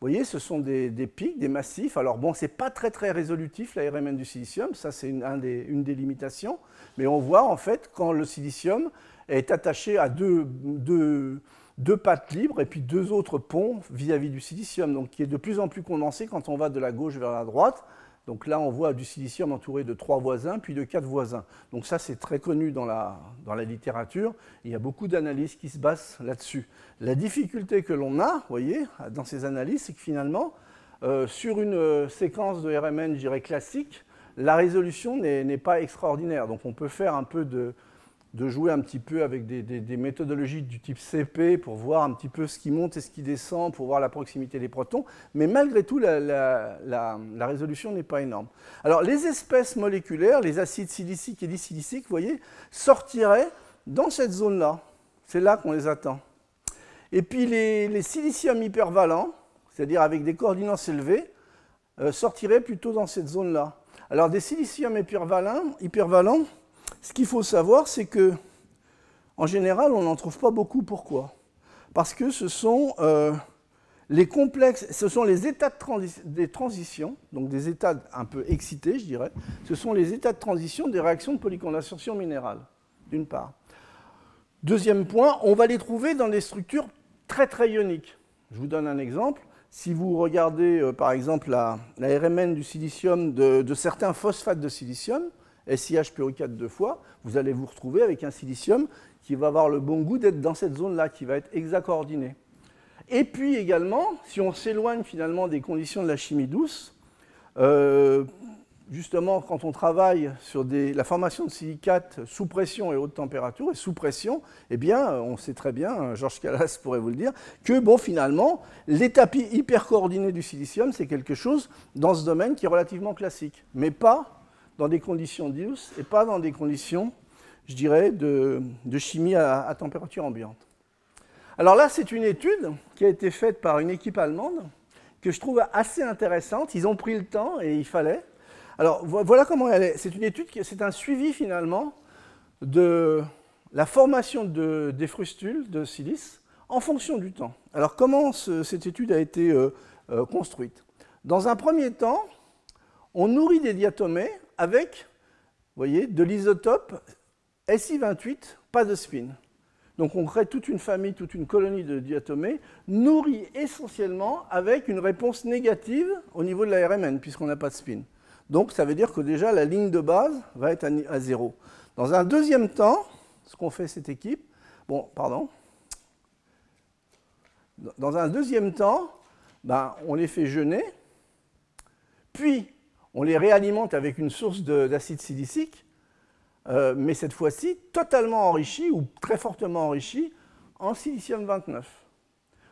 voyez, ce sont des, pics, des massifs. Alors bon, c'est pas très très résolutif la RMN du silicium, ça c'est une, des, limitations, mais on voit en fait quand le silicium est attaché à deux, pattes libres et puis deux autres ponts vis-à-vis -vis du silicium, donc qui est de plus en plus condensé quand on va de la gauche vers la droite. Donc là, on voit du silicium entouré de trois voisins, puis de quatre voisins. Donc ça, c'est très connu dans la, dans la littérature. Il y a beaucoup d'analyses qui se basent là-dessus. La difficulté que l'on a, vous voyez, dans ces analyses, c'est que finalement, euh, sur une euh, séquence de RMN, je dirais classique, la résolution n'est pas extraordinaire. Donc on peut faire un peu de, de jouer un petit peu avec des, méthodologies du type CP pour voir un petit peu ce qui monte et ce qui descend, pour voir la proximité des protons, mais malgré tout, la, résolution n'est pas énorme. Alors, les espèces moléculaires, les acides siliciques et disiliciques, vous voyez, sortiraient dans cette zone-là. C'est là, qu'on les attend. Et puis, les, siliciums hypervalents, c'est-à-dire avec des coordinates élevées, euh, sortiraient plutôt dans cette zone-là. Alors, des siliciums hypervalents, hypervalents ce qu'il faut savoir, c'est que, en général, on n'en trouve pas beaucoup. Pourquoi? Parce que ce sont euh, les complexes, ce sont les états de des transitions, donc des états un peu excités, je dirais. Ce sont les états de transition des réactions de polycondensation minérale, d'une part. Deuxième point, on va les trouver dans des structures très très ioniques. Je vous donne un exemple. Si vous regardez euh, par exemple la, RMN du silicium de certains phosphates de silicium, SiH puricate deux fois, vous allez vous retrouver avec un silicium qui va avoir le bon goût d'être dans cette zone-là, qui va être hexacoordiné. Et puis également, si on s'éloigne finalement des conditions de la chimie douce, euh, justement, quand on travaille sur la formation de silicates sous pression et haute température, et sous pression, eh bien, on sait très bien, Georges Callas pourrait vous le dire, que bon, finalement, les tapis du silicium, c'est quelque chose dans ce domaine qui est relativement classique, mais pas dans des conditions douces et pas dans des conditions, je dirais, de, chimie à température ambiante. Alors là, c'est une étude qui a été faite par une équipe allemande que je trouve assez intéressante. Ils ont pris le temps et il fallait. Alors voilà comment elle est. C'est une étude, c'est un suivi finalement de la formation de, des frustules de silice en fonction du temps. Alors comment cette étude a été euh, euh, construite? Dans un premier temps, on nourrit des diatomées avec, voyez, de l'isotope Si28, pas de spin. Donc on crée toute une famille, toute une colonie de diatomées, nourrie essentiellement avec une réponse négative au niveau de la RMN, puisqu'on n'a pas de spin. Donc ça veut dire que déjà la ligne de base va être à zéro. Dans un deuxième temps, ce qu'on fait cette équipe, bon, pardon, dans un deuxième temps, ben, on les fait jeûner, puis on les réalimente avec une source d'acide silicique, euh, mais cette fois-ci totalement enrichi ou très fortement enrichi en silicium 29.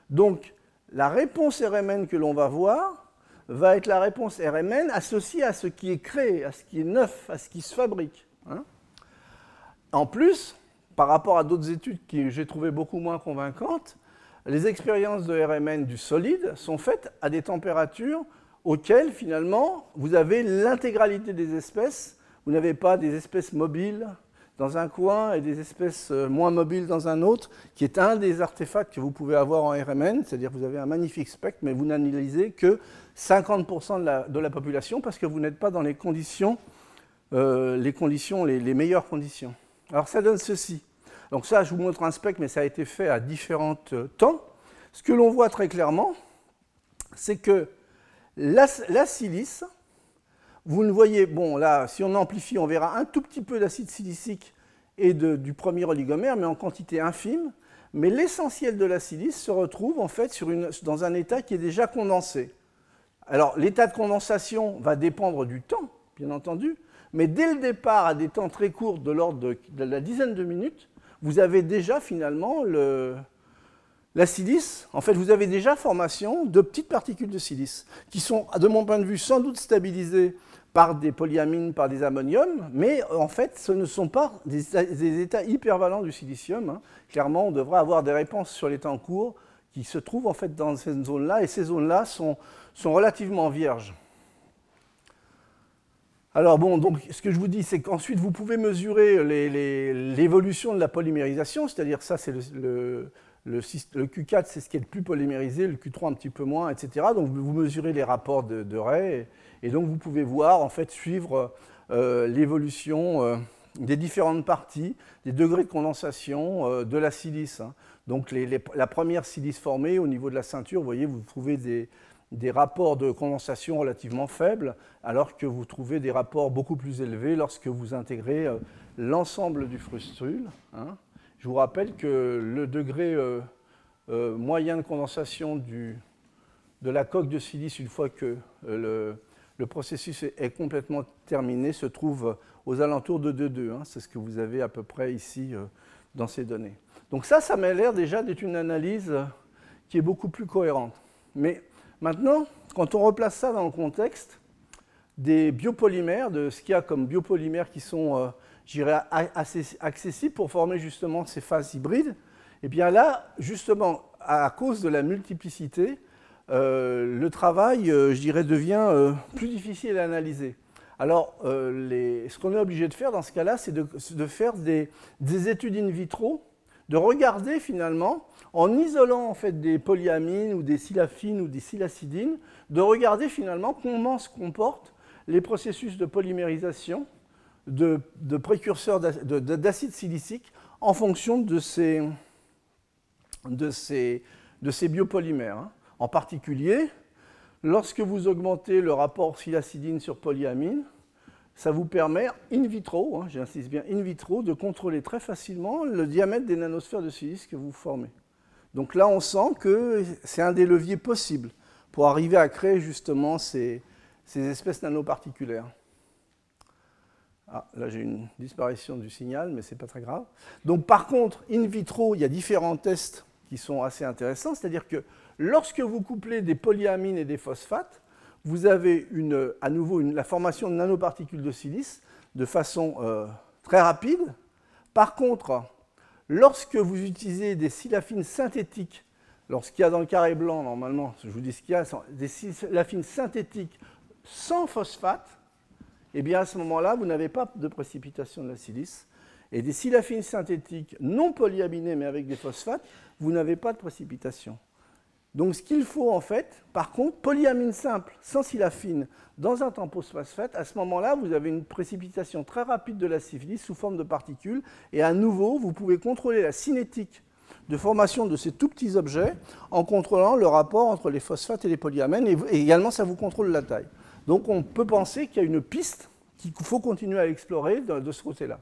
Donc la réponse RMN que l'on va voir va être la réponse RMN associée à ce qui est créé, à ce qui est neuf, à ce qui se fabrique. Hein. en plus, par rapport à d'autres études que j'ai trouvées beaucoup moins convaincantes, les expériences de RMN du solide sont faites à des températures auxquelles finalement vous avez l'intégralité des espèces vous n'avez pas des espèces mobiles dans un coin et des espèces euh, moins mobiles dans un autre, qui est un des artefacts que vous pouvez avoir en RMN, c'est-à-dire que vous avez un magnifique spectre, mais vous n'analysez que 50% de la, population parce que vous n'êtes pas dans les conditions, euh, les, conditions les, meilleures conditions. Alors ça donne ceci. Donc ça, je vous montre un spectre, mais ça a été fait à différents euh, temps. Ce que l'on voit très clairement, c'est que la, silice, vous ne voyez, bon là, si on amplifie, on verra un tout petit peu d'acide silicique et du premier oligomère, mais en quantité infime. Mais l'essentiel de la silice se retrouve en fait dans un état qui est déjà condensé. Alors l'état de condensation va dépendre du temps, bien entendu, mais dès le départ, à des temps très courts, de l'ordre de, la dizaine de minutes, vous avez déjà finalement le, la silice. En fait, vous avez déjà formation de petites particules de silice qui sont, de mon point de vue, sans doute stabilisées par des polyamines, par des ammoniums, mais en fait, ce ne sont pas des, états hypervalents du silicium. Hein. Clairement, on devrait avoir des réponses sur les temps courts qui se trouvent en fait dans ces zones-là, et ces zones-là sont, sont relativement vierges. Alors bon, donc ce que je vous dis, c'est qu'ensuite vous pouvez mesurer l'évolution de la polymérisation, c'est-à-dire ça, c'est le, Q4, c'est ce qui est le plus polymérisé, le Q3 un petit peu moins, etc. Donc vous mesurez les rapports de, de. Et donc vous pouvez voir, en fait, suivre euh, l'évolution euh, des différentes parties, des degrés de condensation euh, de la silice. Hein. Donc la première silice formée au niveau de la ceinture, vous voyez, vous trouvez des, rapports de condensation relativement faibles, alors que vous trouvez des rapports beaucoup plus élevés lorsque vous intégrez l'ensemble du frustrule. Hein. Je vous rappelle que le degré moyen de condensation de la coque de silice, une fois que le, le processus est complètement terminé, se trouve aux alentours de 2,2. Hein. C'est ce que vous avez à peu près ici euh, dans ces données. Donc ça, ça m'a l'air déjà d'être une analyse euh, qui est beaucoup plus cohérente. Mais maintenant, quand on replace ça dans le contexte des biopolymères, de ce qu'il y a comme biopolymères qui sont, j'irais, assez accessibles pour former justement ces phases hybrides, et eh bien là, justement, à cause de la multiplicité, euh, le travail, euh, je dirais, devient euh, plus difficile à analyser. Alors, ce qu'on est obligé de faire dans ce cas-là, c'est de, faire des, études in vitro, de regarder finalement, en isolant en fait des polyamines ou des silafines ou des silacidines, de regarder finalement comment se comportent les processus de polymérisation de, précurseurs d'acide silicique en fonction de ces, ces, ces biopolymères. Hein. En particulier, lorsque vous augmentez le rapport silacidine sur polyamine, ça vous permet in vitro, hein, j'insiste bien in vitro, de contrôler très facilement le diamètre des nanosphères de silice que vous formez. Donc là, on sent que c'est un des leviers possibles pour arriver à créer justement ces, espèces nanoparticulaires. Ah, là j'ai une disparition du signal, mais ce n'est pas très grave. Donc par contre, in vitro, il y a différents tests qui sont assez intéressants, c'est-à-dire que lorsque vous couplez des polyamines et des phosphates, vous avez une, à nouveau la formation de nanoparticules de silice de façon euh, très rapide. Par contre, lorsque vous utilisez des silafines synthétiques, lorsqu'il y a dans le carré blanc, normalement, je vous dis ce qu'il y a, des silafines synthétiques sans phosphate, eh bien à ce moment-là, vous n'avez pas de précipitation de la silice. Et des silafines synthétiques non polyaminées mais avec des phosphates, vous n'avez pas de précipitation. Donc ce qu'il faut en fait, par contre, polyamine simple sans silafine dans un phosphate, à ce moment-là, vous avez une précipitation très rapide de la syphilis sous forme de particules. Et à nouveau, vous pouvez contrôler la cinétique de formation de ces tout petits objets en contrôlant le rapport entre les phosphates et les polyamines. Et également, ça vous contrôle la taille. Donc on peut penser qu'il y a une piste qu'il faut continuer à explorer de, ce côté-là.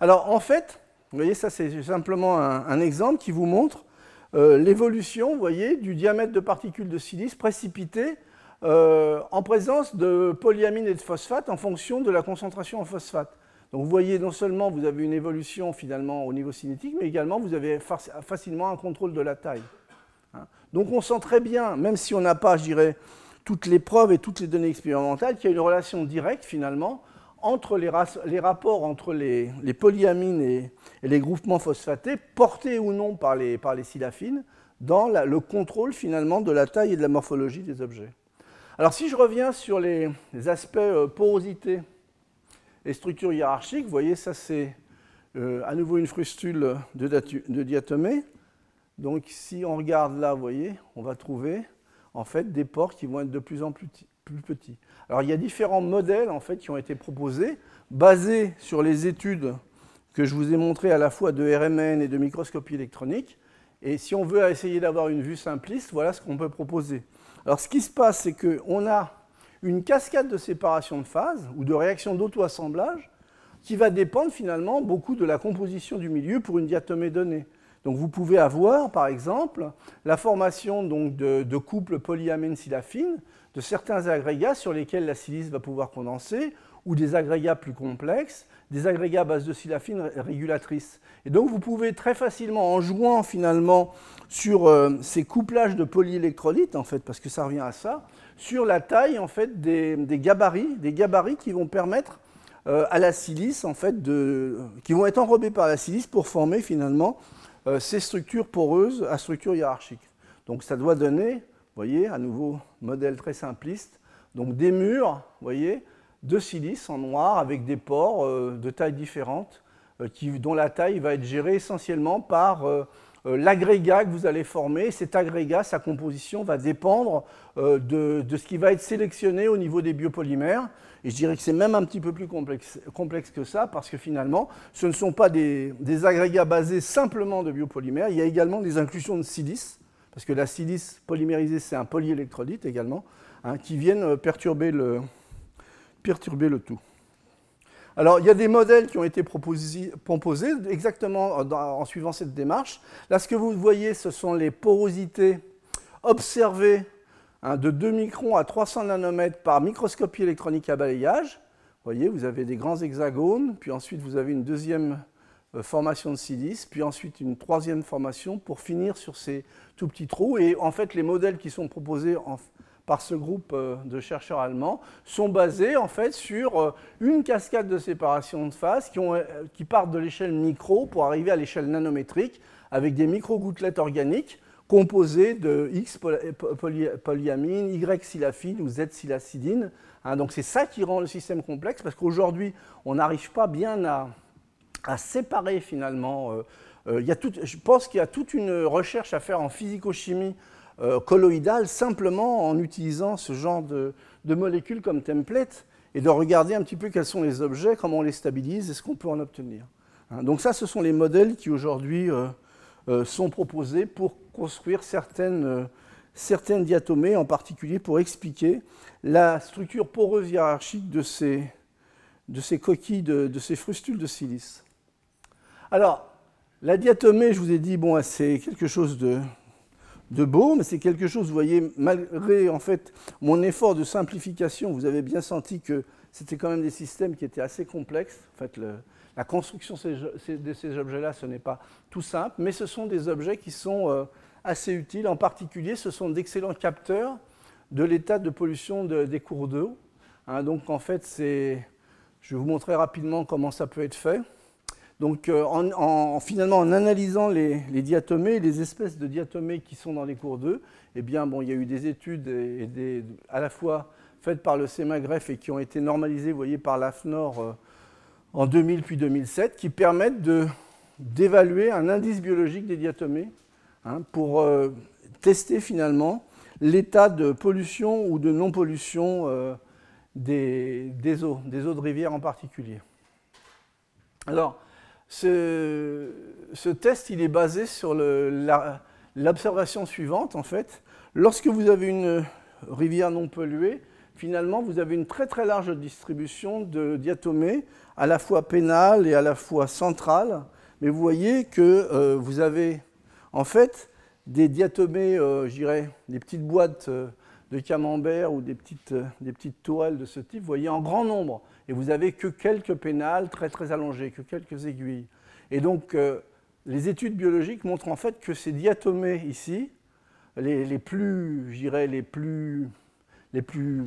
Alors en fait, vous voyez, ça c'est simplement un exemple qui vous montre euh, l'évolution, voyez, du diamètre de particules de silice précipitées euh, en présence de polyamine et de phosphate en fonction de la concentration en phosphate. Donc vous voyez, non seulement vous avez une évolution finalement au niveau cinétique, mais également vous avez facilement un contrôle de la taille. Hein. Donc on sent très bien, même si on n'a pas, je dirais, toutes les preuves et toutes les données expérimentales, qu'il y a une relation directe finalement entre les, rapports entre les, polyamines et, les groupements phosphatés, portés ou non par les, silafines, dans le contrôle finalement de la taille et de la morphologie des objets. Alors si je reviens sur les, aspects euh, porosité et structure hiérarchique, vous voyez, ça c'est euh, à nouveau une frustule de, de diatomée. Donc si on regarde là, vous voyez, on va trouver en fait des pores qui vont être de plus en plus plus petit. Alors il y a différents modèles en fait qui ont été proposés, basés sur les études que je vous ai montrées à la fois de RMN et de microscopie électronique. Et si on veut essayer d'avoir une vue simpliste, voilà ce qu'on peut proposer. Alors ce qui se passe, c'est qu'on a une cascade de séparation de phase ou de réaction d'auto-assemblage qui va dépendre finalement beaucoup de la composition du milieu pour une diatomée donnée. Donc vous pouvez avoir, par exemple, la formation donc, de, couples polyamène-silafine de certains agrégats sur lesquels la silice va pouvoir condenser, ou des agrégats plus complexes, des agrégats à base de silafine régulatrice. Et donc vous pouvez très facilement, en jouant finalement sur euh, ces couplages de polyélectrolytes, en fait, parce que ça revient à ça, sur la taille en fait des, gabarits, des gabarits qui vont permettre euh, à la silice, en fait, de, qui vont être enrobés par la silice pour former finalement ces structures poreuses à structure hiérarchique. Donc ça doit donner voyez, à nouveau, modèle très simpliste. Donc des murs, voyez, de silice en noir avec des pores euh, de tailles différentes, euh, dont la taille va être gérée essentiellement par euh, l'agrégat que vous allez former. Cet agrégat, sa composition va dépendre de, ce qui va être sélectionné au niveau des biopolymères. Et je dirais que c'est même un petit peu plus complexe, que ça, parce que finalement, ce ne sont pas des, agrégats basés simplement de biopolymères, il y a également des inclusions de silice parce que la silice polymérisée, c'est un polyélectrolyte également, hein, qui viennent euh, perturber le tout. Alors, il y a des modèles qui ont été proposés, exactement en suivant cette démarche. Là, ce que vous voyez, ce sont les porosités observées hein, de 2 microns à 300 nanomètres par microscopie électronique à balayage. Vous voyez, vous avez des grands hexagones, puis ensuite vous avez une deuxième euh, formation de silice, puis ensuite une troisième formation pour finir sur ces tout petits trous. Et en fait, les modèles qui sont proposés par ce groupe euh, de chercheurs allemands sont basés en fait sur euh, une cascade de séparation de phase qui, ont, qui partent de l'échelle micro pour arriver à l'échelle nanométrique avec des micro-gouttelettes organiques composées de X polyamine, Y silafine ou Z silacidine. Hein, donc c'est ça qui rend le système complexe parce qu'aujourd'hui, on n'arrive pas bien à à séparer finalement. Euh, euh, y a je pense qu'il y a toute une recherche à faire en physico-chimie euh, colloïdale simplement en utilisant ce genre de, molécules comme template et de regarder un petit peu quels sont les objets, comment on les stabilise et ce qu'on peut en obtenir. Hein, donc ça, ce sont les modèles qui aujourd'hui sont proposés pour construire certaines, certaines diatomées, en particulier pour expliquer la structure poreuse hiérarchique de ces, coquilles, de, de ces frustules de silice. Alors, la diatomée, je vous ai dit, bon, c'est quelque chose de, de beau, mais c'est quelque chose, vous voyez, malgré en fait mon effort de simplification, vous avez bien senti que c'était quand même des systèmes qui étaient assez complexes. En fait, la construction de ces objets-là, ce n'est pas tout simple, mais ce sont des objets qui sont euh, assez utiles. En particulier, ce sont d'excellents capteurs de l'état de pollution des cours d'eau. Hein, donc, en fait, je vais vous montrer rapidement comment ça peut être fait. Donc, euh, en, finalement, en analysant les, diatomées, les espèces de diatomées qui sont dans les cours d'eau, eh bien, il y a eu des études à la fois faites par le CEMAGREF et qui ont été normalisées, par l'AFNOR euh, en 2000 puis 2007, qui permettent d'évaluer un indice biologique des diatomées hein, pour euh, tester finalement l'état de pollution ou de non-pollution des, des, eaux, des eaux de rivière en particulier. Alors, ce, test, il est basé sur l'observation suivante, en fait. Lorsque vous avez une rivière non polluée, finalement, vous avez une très très large distribution de diatomées, à la fois pénale et à la fois centrale. Mais vous voyez que euh, vous avez, en fait, des diatomées, euh, je dirais, des petites boîtes euh, de camembert ou des petites, tourelles de ce type, vous voyez, en grand nombre et vous n'avez que quelques pénales très très allongées, que quelques aiguilles. Et donc, euh, les études biologiques montrent en fait que ces diatomées ici, les, plus, je dirais, les plus, les plus,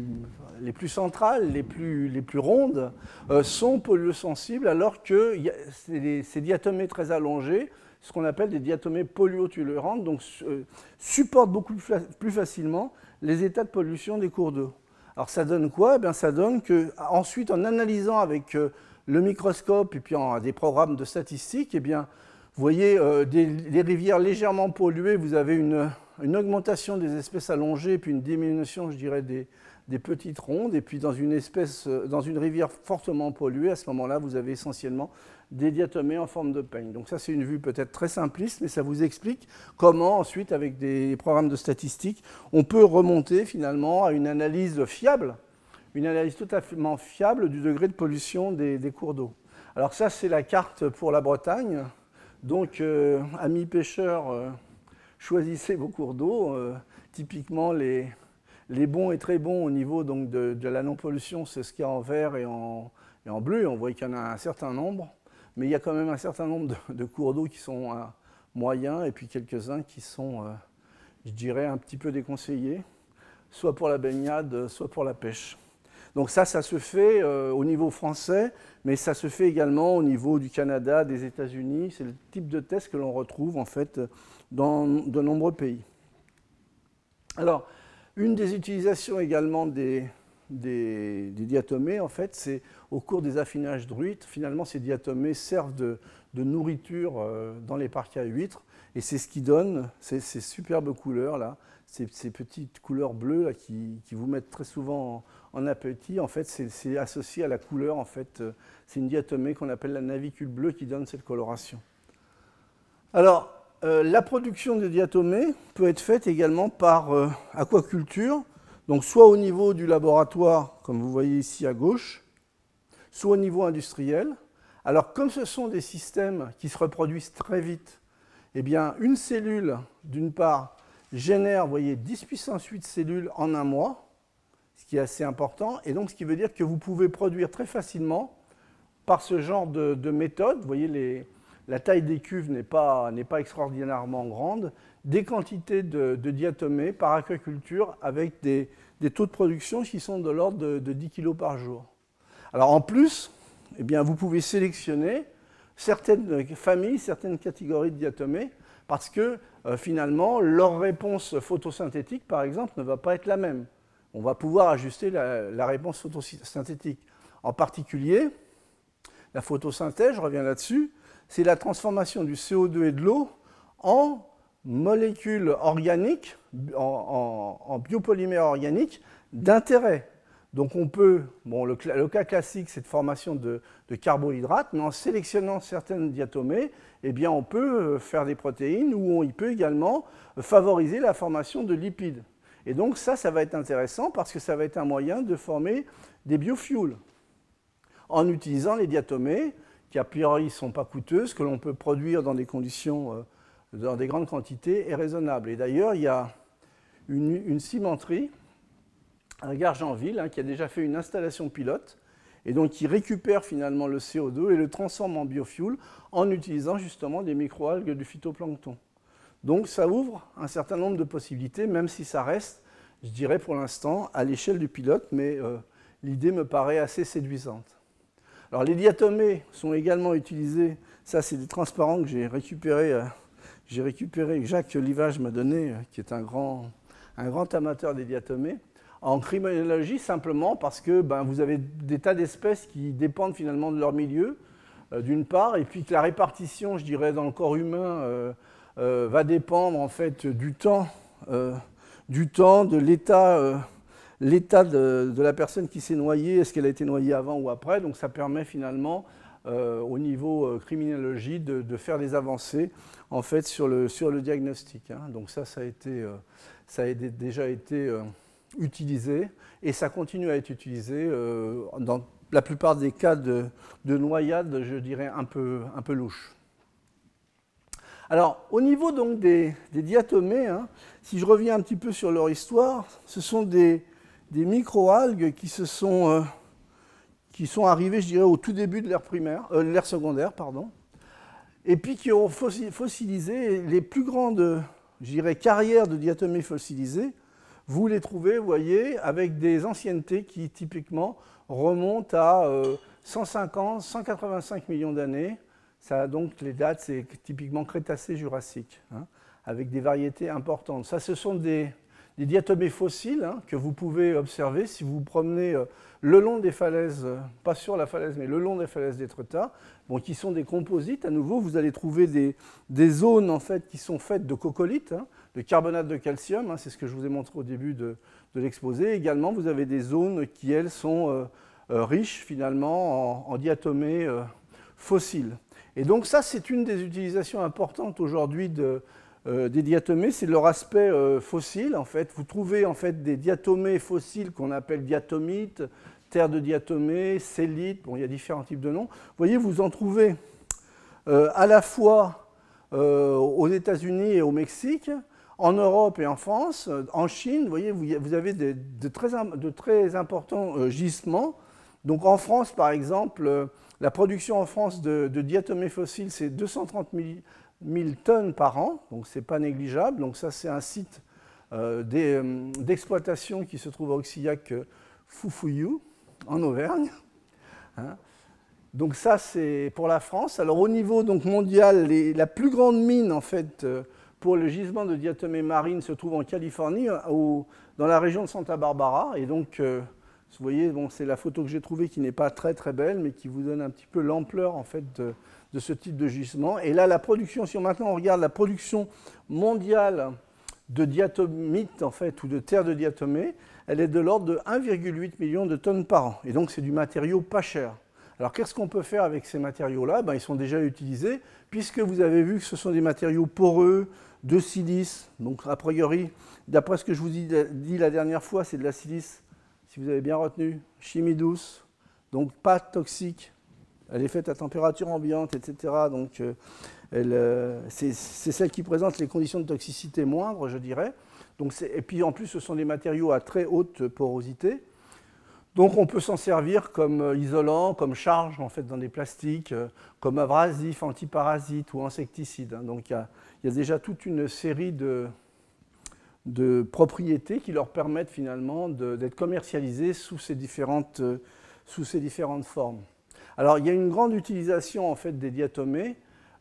les plus centrales, les plus, les plus rondes, euh, sont polluosensibles, alors que ces diatomées très allongées, ce qu'on appelle des diatomées polluotolérantes, donc euh, supportent beaucoup plus facilement les états de pollution des cours d'eau. Alors ça donne quoi? Eh Ça donne que ensuite, en analysant avec euh, le microscope et puis en des programmes de statistiques, eh bien, vous voyez euh, des, rivières légèrement polluées, vous avez une, augmentation des espèces allongées, puis une diminution, je dirais, des, des petites rondes. Et puis dans une, espèce, dans une rivière fortement polluée, à ce moment-là, vous avez essentiellement des diatomées en forme de peigne. Donc ça, c'est une vue peut-être très simpliste, mais ça vous explique comment ensuite, avec des programmes de statistiques, on peut remonter finalement à une analyse fiable, une analyse totalement fiable du degré de pollution des, cours d'eau. Alors ça, c'est la carte pour la Bretagne. Donc, euh, amis pêcheurs, euh, choisissez vos cours d'eau. Euh, typiquement, les, bons et très bons au niveau donc, de, la non-pollution, c'est ce qu'il y a en vert et en, et en bleu. On voit qu'il y en a un certain nombre mais il y a quand même un certain nombre de, cours d'eau qui sont euh, moyens et puis quelques-uns qui sont, euh, je dirais, un petit peu déconseillés, soit pour la baignade, soit pour la pêche. Donc ça, ça se fait euh, au niveau français, mais ça se fait également au niveau du Canada, des États-Unis. C'est le type de test que l'on retrouve en fait dans de nombreux pays. Alors, une des utilisations également des, des, diatomées, en fait, c'est au cours des affinages druides, finalement, ces diatomées servent de, nourriture euh, dans les parcs à huîtres, et c'est ce qui donne ces, superbes couleurs là, ces, petites couleurs bleues là, qui, vous mettent très souvent en, appétit. En fait, c'est associé à la couleur. En fait, euh, c'est une diatomée qu'on appelle la navicule bleue qui donne cette coloration. Alors, euh, la production de diatomées peut être faite également par aquaculture donc soit au niveau du laboratoire, comme vous voyez ici à gauche, soit au niveau industriel. Alors comme ce sont des systèmes qui se reproduisent très vite, eh une cellule, d'une part, génère, vous voyez, 10 puissance 8 cellules en un mois, ce qui est assez important, et donc ce qui veut dire que vous pouvez produire très facilement, par ce genre de, méthode, vous voyez, la taille des cuves n'est pas extraordinairement grande, des quantités de, diatomées par aquaculture avec des, taux de production qui sont de l'ordre de, 10 kg par jour. Alors en plus, eh bien, vous pouvez sélectionner certaines familles, certaines catégories de diatomées, parce que euh, finalement, leur réponse photosynthétique, par exemple, ne va pas être la même. On va pouvoir ajuster la, la réponse photosynthétique. En particulier, la photosynthèse, je reviens là-dessus, c'est la transformation du CO2 et de l'eau en molécules organiques, en, biopolymères organiques d'intérêt. Donc on peut, bon, le, cas classique c'est de formation de, carbohydrates, mais en sélectionnant certaines diatomées, eh bien on peut euh, faire des protéines ou on, il peut également favoriser la formation de lipides. Et donc ça, ça va être intéressant parce que ça va être un moyen de former des biofuels en utilisant les diatomées qui a priori ne sont pas coûteuses, que l'on peut produire dans des conditions, euh, dans des grandes quantités et raisonnables. Et d'ailleurs, il y a une, cimenterie à Gargenville hein, qui a déjà fait une installation pilote et donc qui récupère finalement le CO2 et le transforme en biofuel en utilisant justement des microalgues du phytoplancton. Donc ça ouvre un certain nombre de possibilités, même si ça reste, je dirais pour l'instant, à l'échelle du pilote, mais euh, l'idée me paraît assez séduisante. Alors les diatomées sont également utilisés, ça c'est des transparents que j'ai récupérés, euh, j'ai récupéré, Jacques Livage m'a donné, euh, qui est un grand, un grand amateur des diatomées, en criminologie simplement parce que ben, vous avez des tas d'espèces qui dépendent finalement de leur milieu, d'une part, et puis que la répartition, je dirais, dans le corps humain euh, va dépendre en fait du temps, euh, du temps, de euh, l'état de, la personne qui s'est noyée, est-ce qu'elle a été noyée avant ou après. Donc ça permet finalement au niveau criminologie de, faire des avancées en fait sur le, sur le diagnostic. Hein. Donc ça, ça a, a déjà été utilisé et ça continue à être utilisé dans la plupart des cas de, de noyade, je dirais, un peu, un peu louche. Alors, au niveau donc des, diatomées, hein, si je reviens un petit peu sur leur histoire, ce sont des, microalgues qui se sont, euh, qui sont arrivées, je dirais, au tout début de l'ère primaire, euh, secondaire, pardon, et puis qui ont fossilisé les plus grandes, je carrières de diatomées fossilisées. Vous les trouvez, vous voyez, avec des anciennetés qui typiquement remontent à 150, euh, 185 millions d'années ça, donc, les dates, c'est typiquement Crétacé-Jurassique, hein, avec des variétés importantes. Ça, ce sont des, diatomées fossiles hein, que vous pouvez observer si vous vous promenez euh, le long des falaises, euh, pas sur la falaise, mais le long des falaises d'Étretat, bon, qui sont des composites. À nouveau, vous allez trouver des, zones en fait, qui sont faites de coccolite, hein, de carbonate de calcium, c'est ce que je vous ai montré au début de, l'exposé. Également, vous avez des zones qui, elles, sont euh, riches finalement en, diatomées fossiles. Et donc ça, c'est une des utilisations importantes aujourd'hui euh, des diatomées, c'est leur aspect euh, fossile. En fait, vous trouvez en fait des diatomées fossiles qu'on appelle diatomites, terre de diatomées, cellite. Bon, il y a différents types de noms. Vous voyez, vous en trouvez euh, à la fois aux États-Unis et au Mexique, en Europe et en France, en Chine. Vous voyez, vous avez de, très, de importants gisements. Donc en France, par exemple la production en France de, diatomées fossiles, c'est 230 000, tonnes par an, donc ce n'est pas négligeable. Donc ça, c'est un site euh, euh, d'exploitation qui se trouve à Auxillac euh, Foufouillou, en Auvergne. Hein. donc ça, c'est pour la France. Alors au niveau donc, mondial, la plus grande mine, en fait, pour le gisement de diatomées marines se trouve en Californie, dans la région de Santa Barbara. Et donc, vous voyez, bon, c'est la photo que j'ai trouvée qui n'est pas très très belle, mais qui vous donne un petit peu l'ampleur en fait de, ce type de gisement. Et là, la production, si maintenant on regarde la production mondiale de diatomites en fait, ou de terre de diatomée, elle est de l'ordre de 1,8 million de tonnes par an. Et donc c'est du matériau pas cher. Alors qu'est-ce qu'on peut faire avec ces matériaux-là? Ben, Ils sont déjà utilisés, puisque vous avez vu que ce sont des matériaux poreux, de silice. Donc a priori, d'après ce que je vous ai dit la dernière fois, c'est de la silice si vous avez bien retenu, chimie douce, donc pas toxique, elle est faite à température ambiante, etc. Donc euh, euh, c'est celle qui présente les conditions de toxicité moindres, je dirais. Donc et puis en plus, ce sont des matériaux à très haute porosité. Donc on peut s'en servir comme euh, isolant, comme charge en fait dans des plastiques, comme abrasif, antiparasite ou insecticide. Hein. Donc il y, a déjà toute une série de, propriétés qui leur permettent finalement d'être commercialisés sous ces différentes formes. Alors il y a une grande utilisation en fait des diatomées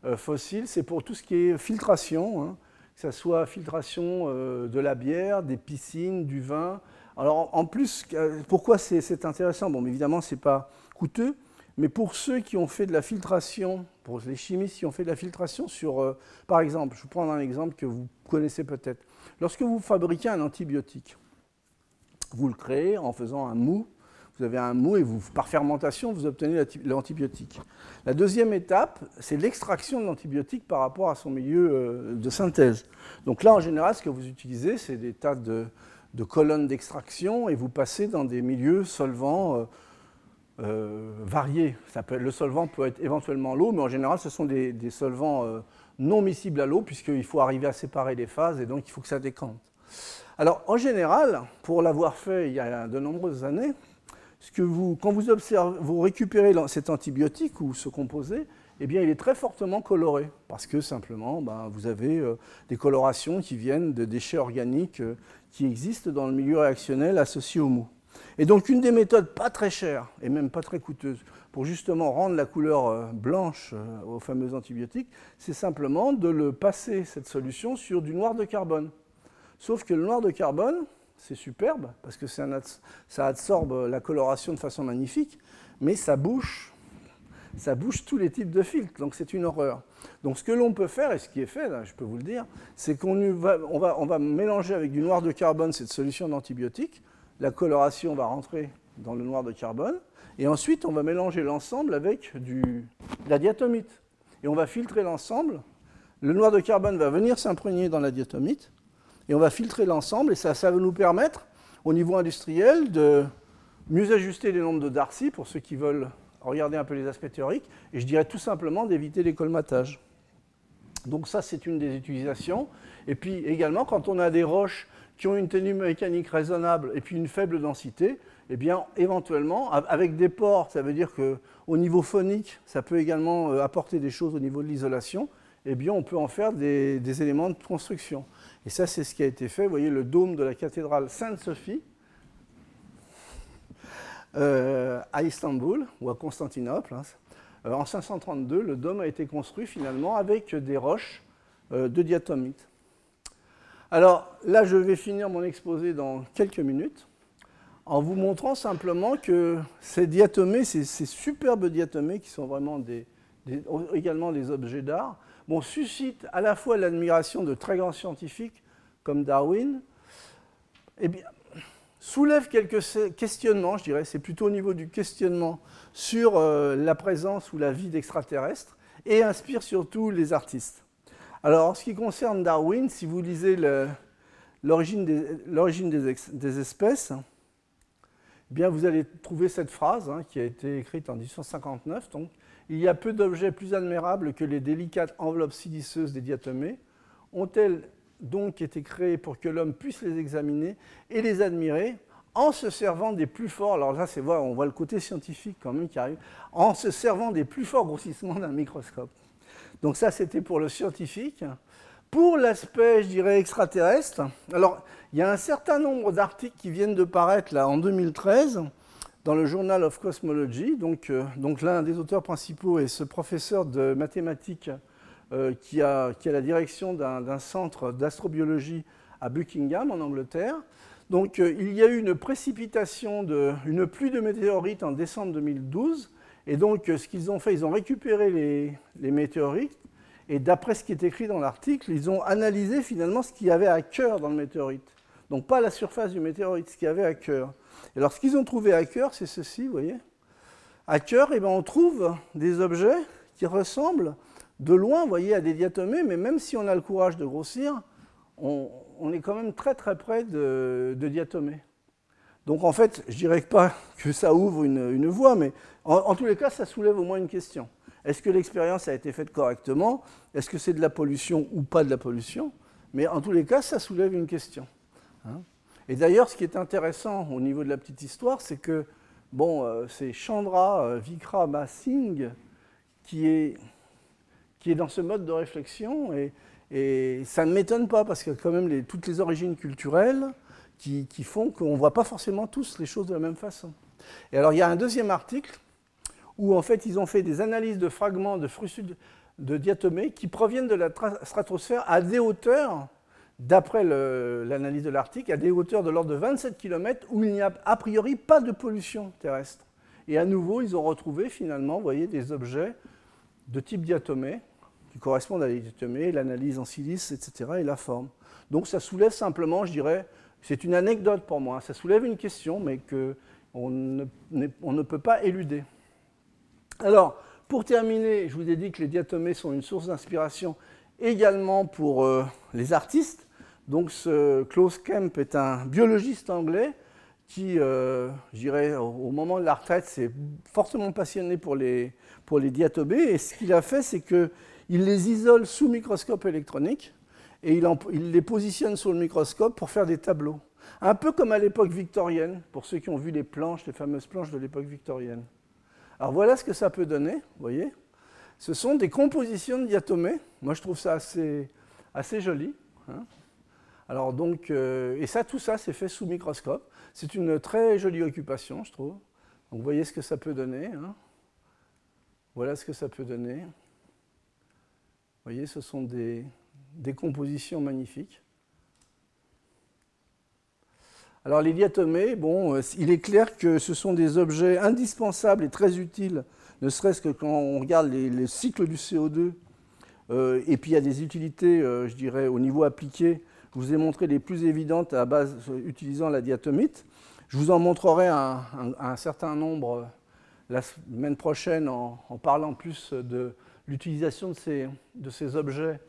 euh, fossiles, c'est pour tout ce qui est filtration, hein, que ce soit filtration euh, de la bière, des piscines, du vin. Alors en plus, pourquoi c'est intéressant? Bon, évidemment, ce n'est pas coûteux, mais pour ceux qui ont fait de la filtration, pour les chimistes qui ont fait de la filtration sur, par exemple, je vous prends un exemple que vous connaissez peut-être. Lorsque vous fabriquez un antibiotique, vous le créez en faisant un mou. Vous avez un mou et vous, par fermentation, vous obtenez l'antibiotique. La deuxième étape, c'est l'extraction de l'antibiotique par rapport à son milieu euh, de synthèse. Donc là, en général, ce que vous utilisez, c'est des tas de, colonnes d'extraction et vous passez dans des milieux solvants. Euh, variés. le solvant peut être éventuellement l'eau, mais en général, ce sont des, solvants non miscibles à l'eau, puisqu'il faut arriver à séparer les phases, et donc il faut que ça décante. Alors, en général, pour l'avoir fait il y a de nombreuses années, quand vous récupérez cet antibiotique ou ce composé, eh bien, il est très fortement coloré, parce que simplement, ben, vous avez euh, des colorations qui viennent de déchets organiques euh, qui existent dans le milieu réactionnel associé au mou. Et donc, une des méthodes pas très chères, et même pas très coûteuses, pour justement rendre la couleur euh, blanche aux fameux antibiotiques, c'est simplement de le passer, cette solution, sur du noir de carbone. Sauf que le noir de carbone, c'est superbe, parce que ça absorbe la coloration de façon magnifique, mais ça bouche, tous les types de filtres, donc c'est une horreur. Donc ce que l'on peut faire, et ce qui est fait, je peux vous le dire, c'est qu'on va, mélanger avec du noir de carbone cette solution d'antibiotique, la coloration va rentrer dans le noir de carbone, et ensuite on va mélanger l'ensemble avec de la diatomite. Et on va filtrer l'ensemble, le noir de carbone va venir s'imprégner dans la diatomite, et on va filtrer l'ensemble, et ça, va nous permettre, au niveau industriel, de mieux ajuster les nombres de Darcy, pour ceux qui veulent regarder un peu les aspects théoriques, et je dirais tout simplement d'éviter les colmatages. Donc ça, c'est une des utilisations. Et puis également, quand on a des roches qui ont une tenue mécanique raisonnable et puis une faible densité, eh bien, éventuellement, avec des pores, ça veut dire qu'au niveau phonique, ça peut également euh, apporter des choses au niveau de l'isolation, eh bien, on peut en faire des éléments de construction. Et ça, c'est ce qui a été fait. Vous voyez le dôme de la cathédrale Sainte-Sophie euh, à Istanbul ou à Constantinople. Hein. Euh, en 532, le dôme a été construit finalement avec des roches euh, de diatomite. Alors là, je vais finir mon exposé dans quelques minutes en vous montrant simplement que ces diatomées, ces, superbes diatomées qui sont vraiment également des objets d'art, bon, suscite à la fois l'admiration de très grands scientifiques comme Darwin, eh bien, soulève quelques questionnements, je dirais, c'est plutôt au niveau du questionnement sur euh, la présence ou la vie d'extraterrestres, et inspire surtout les artistes. Alors, en ce qui concerne Darwin, si vous lisez l'origine des, espèces, eh bien vous allez trouver cette phrase hein, qui a été écrite en 1859. Donc, il y a peu d'objets plus admirables que les délicates enveloppes siliceuses des diatomées. Ont-elles donc été créées pour que l'homme puisse les examiner et les admirer en se servant des plus forts, alors là on voit le côté scientifique quand même qui arrive, en se servant des plus forts grossissements d'un microscope. Donc ça c'était pour le scientifique. Pour l'aspect, je dirais, extraterrestre, alors il y a un certain nombre d'articles qui viennent de paraître là en 2013 dans le Journal of Cosmology. Donc, euh, donc l'un des auteurs principaux est ce professeur de mathématiques euh, qui, a, la direction d'un centre d'astrobiologie à Buckingham, en Angleterre. Donc euh, il y a eu une précipitation, de, une pluie de météorites en décembre 2012. Et donc ce qu'ils ont fait, ils ont récupéré les, les météorites. Et d'après ce qui est écrit dans l'article, ils ont analysé finalement ce qu'il y avait à cœur dans le météorite. Donc pas la surface du météorite, ce qu'il y avait à cœur. Et alors, ce qu'ils ont trouvé à cœur, c'est ceci, vous voyez. À cœur, eh ben, on trouve des objets qui ressemblent de loin, vous voyez, à des diatomées, mais même si on a le courage de grossir, on, est quand même très très près de, diatomées. Donc en fait, je dirais pas que ça ouvre une, voie, mais en, tous les cas, ça soulève au moins une question. Est-ce que l'expérience a été faite correctement? Est-ce que c'est de la pollution ou pas de la pollution? Mais en tous les cas, ça soulève une question. Hein et d'ailleurs, ce qui est intéressant au niveau de la petite histoire, c'est que bon, euh, c'est Chandra euh, Vikrama Singh qui est, qui est dans ce mode de réflexion. Et, ça ne m'étonne pas, parce qu'il y a quand même toutes les origines culturelles qui, font qu'on ne voit pas forcément tous les choses de la même façon. Et alors, il y a un deuxième article où, en fait, ils ont fait des analyses de fragments de, de diatomées qui proviennent de la stratosphère à des hauteurs d'après l'analyse de l'Arctique, à des hauteurs de l'ordre de 27 km où il n'y a a priori pas de pollution terrestre. Et à nouveau, ils ont retrouvé finalement, vous voyez, des objets de type diatomée qui correspondent à des diatomées, l'analyse en silice, etc., et la forme. Donc ça soulève simplement, je dirais, c'est une anecdote pour moi, ça soulève une question, mais qu'on ne, on ne peut pas éluder. Alors, pour terminer, je vous ai dit que les diatomées sont une source d'inspiration également pour euh, les artistes. Donc ce Klaus Kemp est un biologiste anglais qui, euh, je dirais, au moment de la retraite, s'est fortement passionné pour les, pour les diatobées. Et ce qu'il a fait, c'est qu'il les isole sous microscope électronique et il, les positionne sur le microscope pour faire des tableaux. Un peu comme à l'époque victorienne, pour ceux qui ont vu les planches, les fameuses planches de l'époque victorienne. Alors voilà ce que ça peut donner, vous voyez. Ce sont des compositions de diatomées. Moi, je trouve ça assez, assez joli. Hein. Alors donc, euh, et ça, tout ça, c'est fait sous microscope. C'est une très jolie occupation, je trouve. Vous voyez ce que ça peut donner. Hein. Voilà ce que ça peut donner. Vous voyez, ce sont des, des compositions magnifiques. Alors les diatomées, bon, euh, il est clair que ce sont des objets indispensables et très utiles, ne serait-ce que quand on regarde les, cycles du CO2. Euh, et puis il y a des utilités, euh, je dirais, au niveau appliqué. Je vous ai montré les plus évidentes à base utilisant la diatomite. Je vous en montrerai un, certain nombre la semaine prochaine en, parlant plus de l'utilisation de ces, objets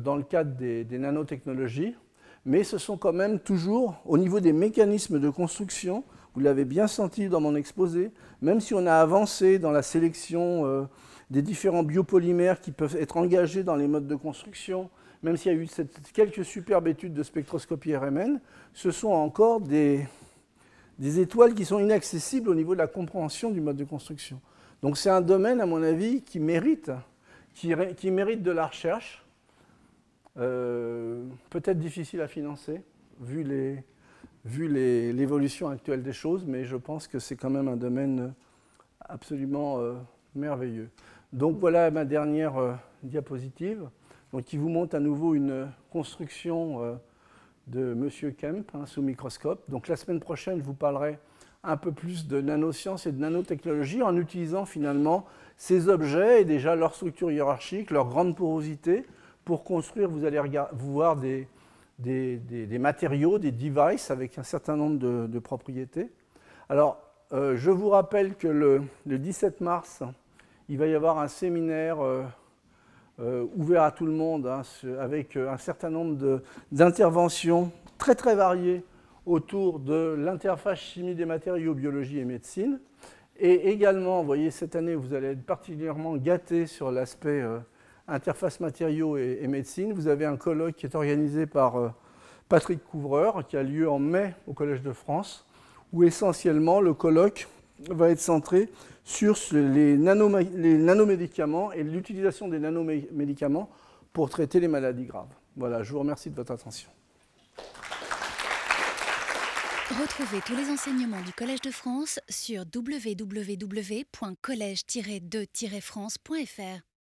dans le cadre des nanotechnologies mais ce sont quand même toujours, au niveau des mécanismes de construction, vous l'avez bien senti dans mon exposé, même si on a avancé dans la sélection euh, des différents biopolymères qui peuvent être engagés dans les modes de construction, même s'il y a eu quelques superbes études de spectroscopie RMN, ce sont encore des, étoiles qui sont inaccessibles au niveau de la compréhension du mode de construction. Donc c'est un domaine, à mon avis, qui mérite, qui, mérite de la recherche, euh, peut-être difficile à financer, vu l'évolution actuelle des choses, mais je pense que c'est quand même un domaine absolument euh, merveilleux. Donc voilà ma dernière euh, diapositive, donc, qui vous montre à nouveau une construction de M. Kemp hein, sous microscope. Donc la semaine prochaine, je vous parlerai un peu plus de nanosciences et de nanotechnologie en utilisant finalement ces objets et déjà leur structure hiérarchique, leur grande porosité, pour construire, vous allez voir des, des, matériaux, des devices avec un certain nombre de, propriétés. Alors, euh, je vous rappelle que le, 17 mars, il va y avoir un séminaire euh, euh, ouvert à tout le monde, hein, avec un certain nombre d'interventions très très variées autour de l'interface chimie des matériaux, biologie et médecine. Et également, vous voyez, cette année, vous allez être particulièrement gâtés sur l'aspect interface matériaux et, médecine. Vous avez un colloque qui est organisé par euh, Patrick Couvreur, qui a lieu en mai au Collège de France, où essentiellement le colloque va être centré sur les, nanomédicaments et l'utilisation des nanomédicaments pour traiter les maladies graves. Voilà, je vous remercie de votre attention. Retrouvez tous les enseignements du Collège de France sur www.collège-2-france.fr.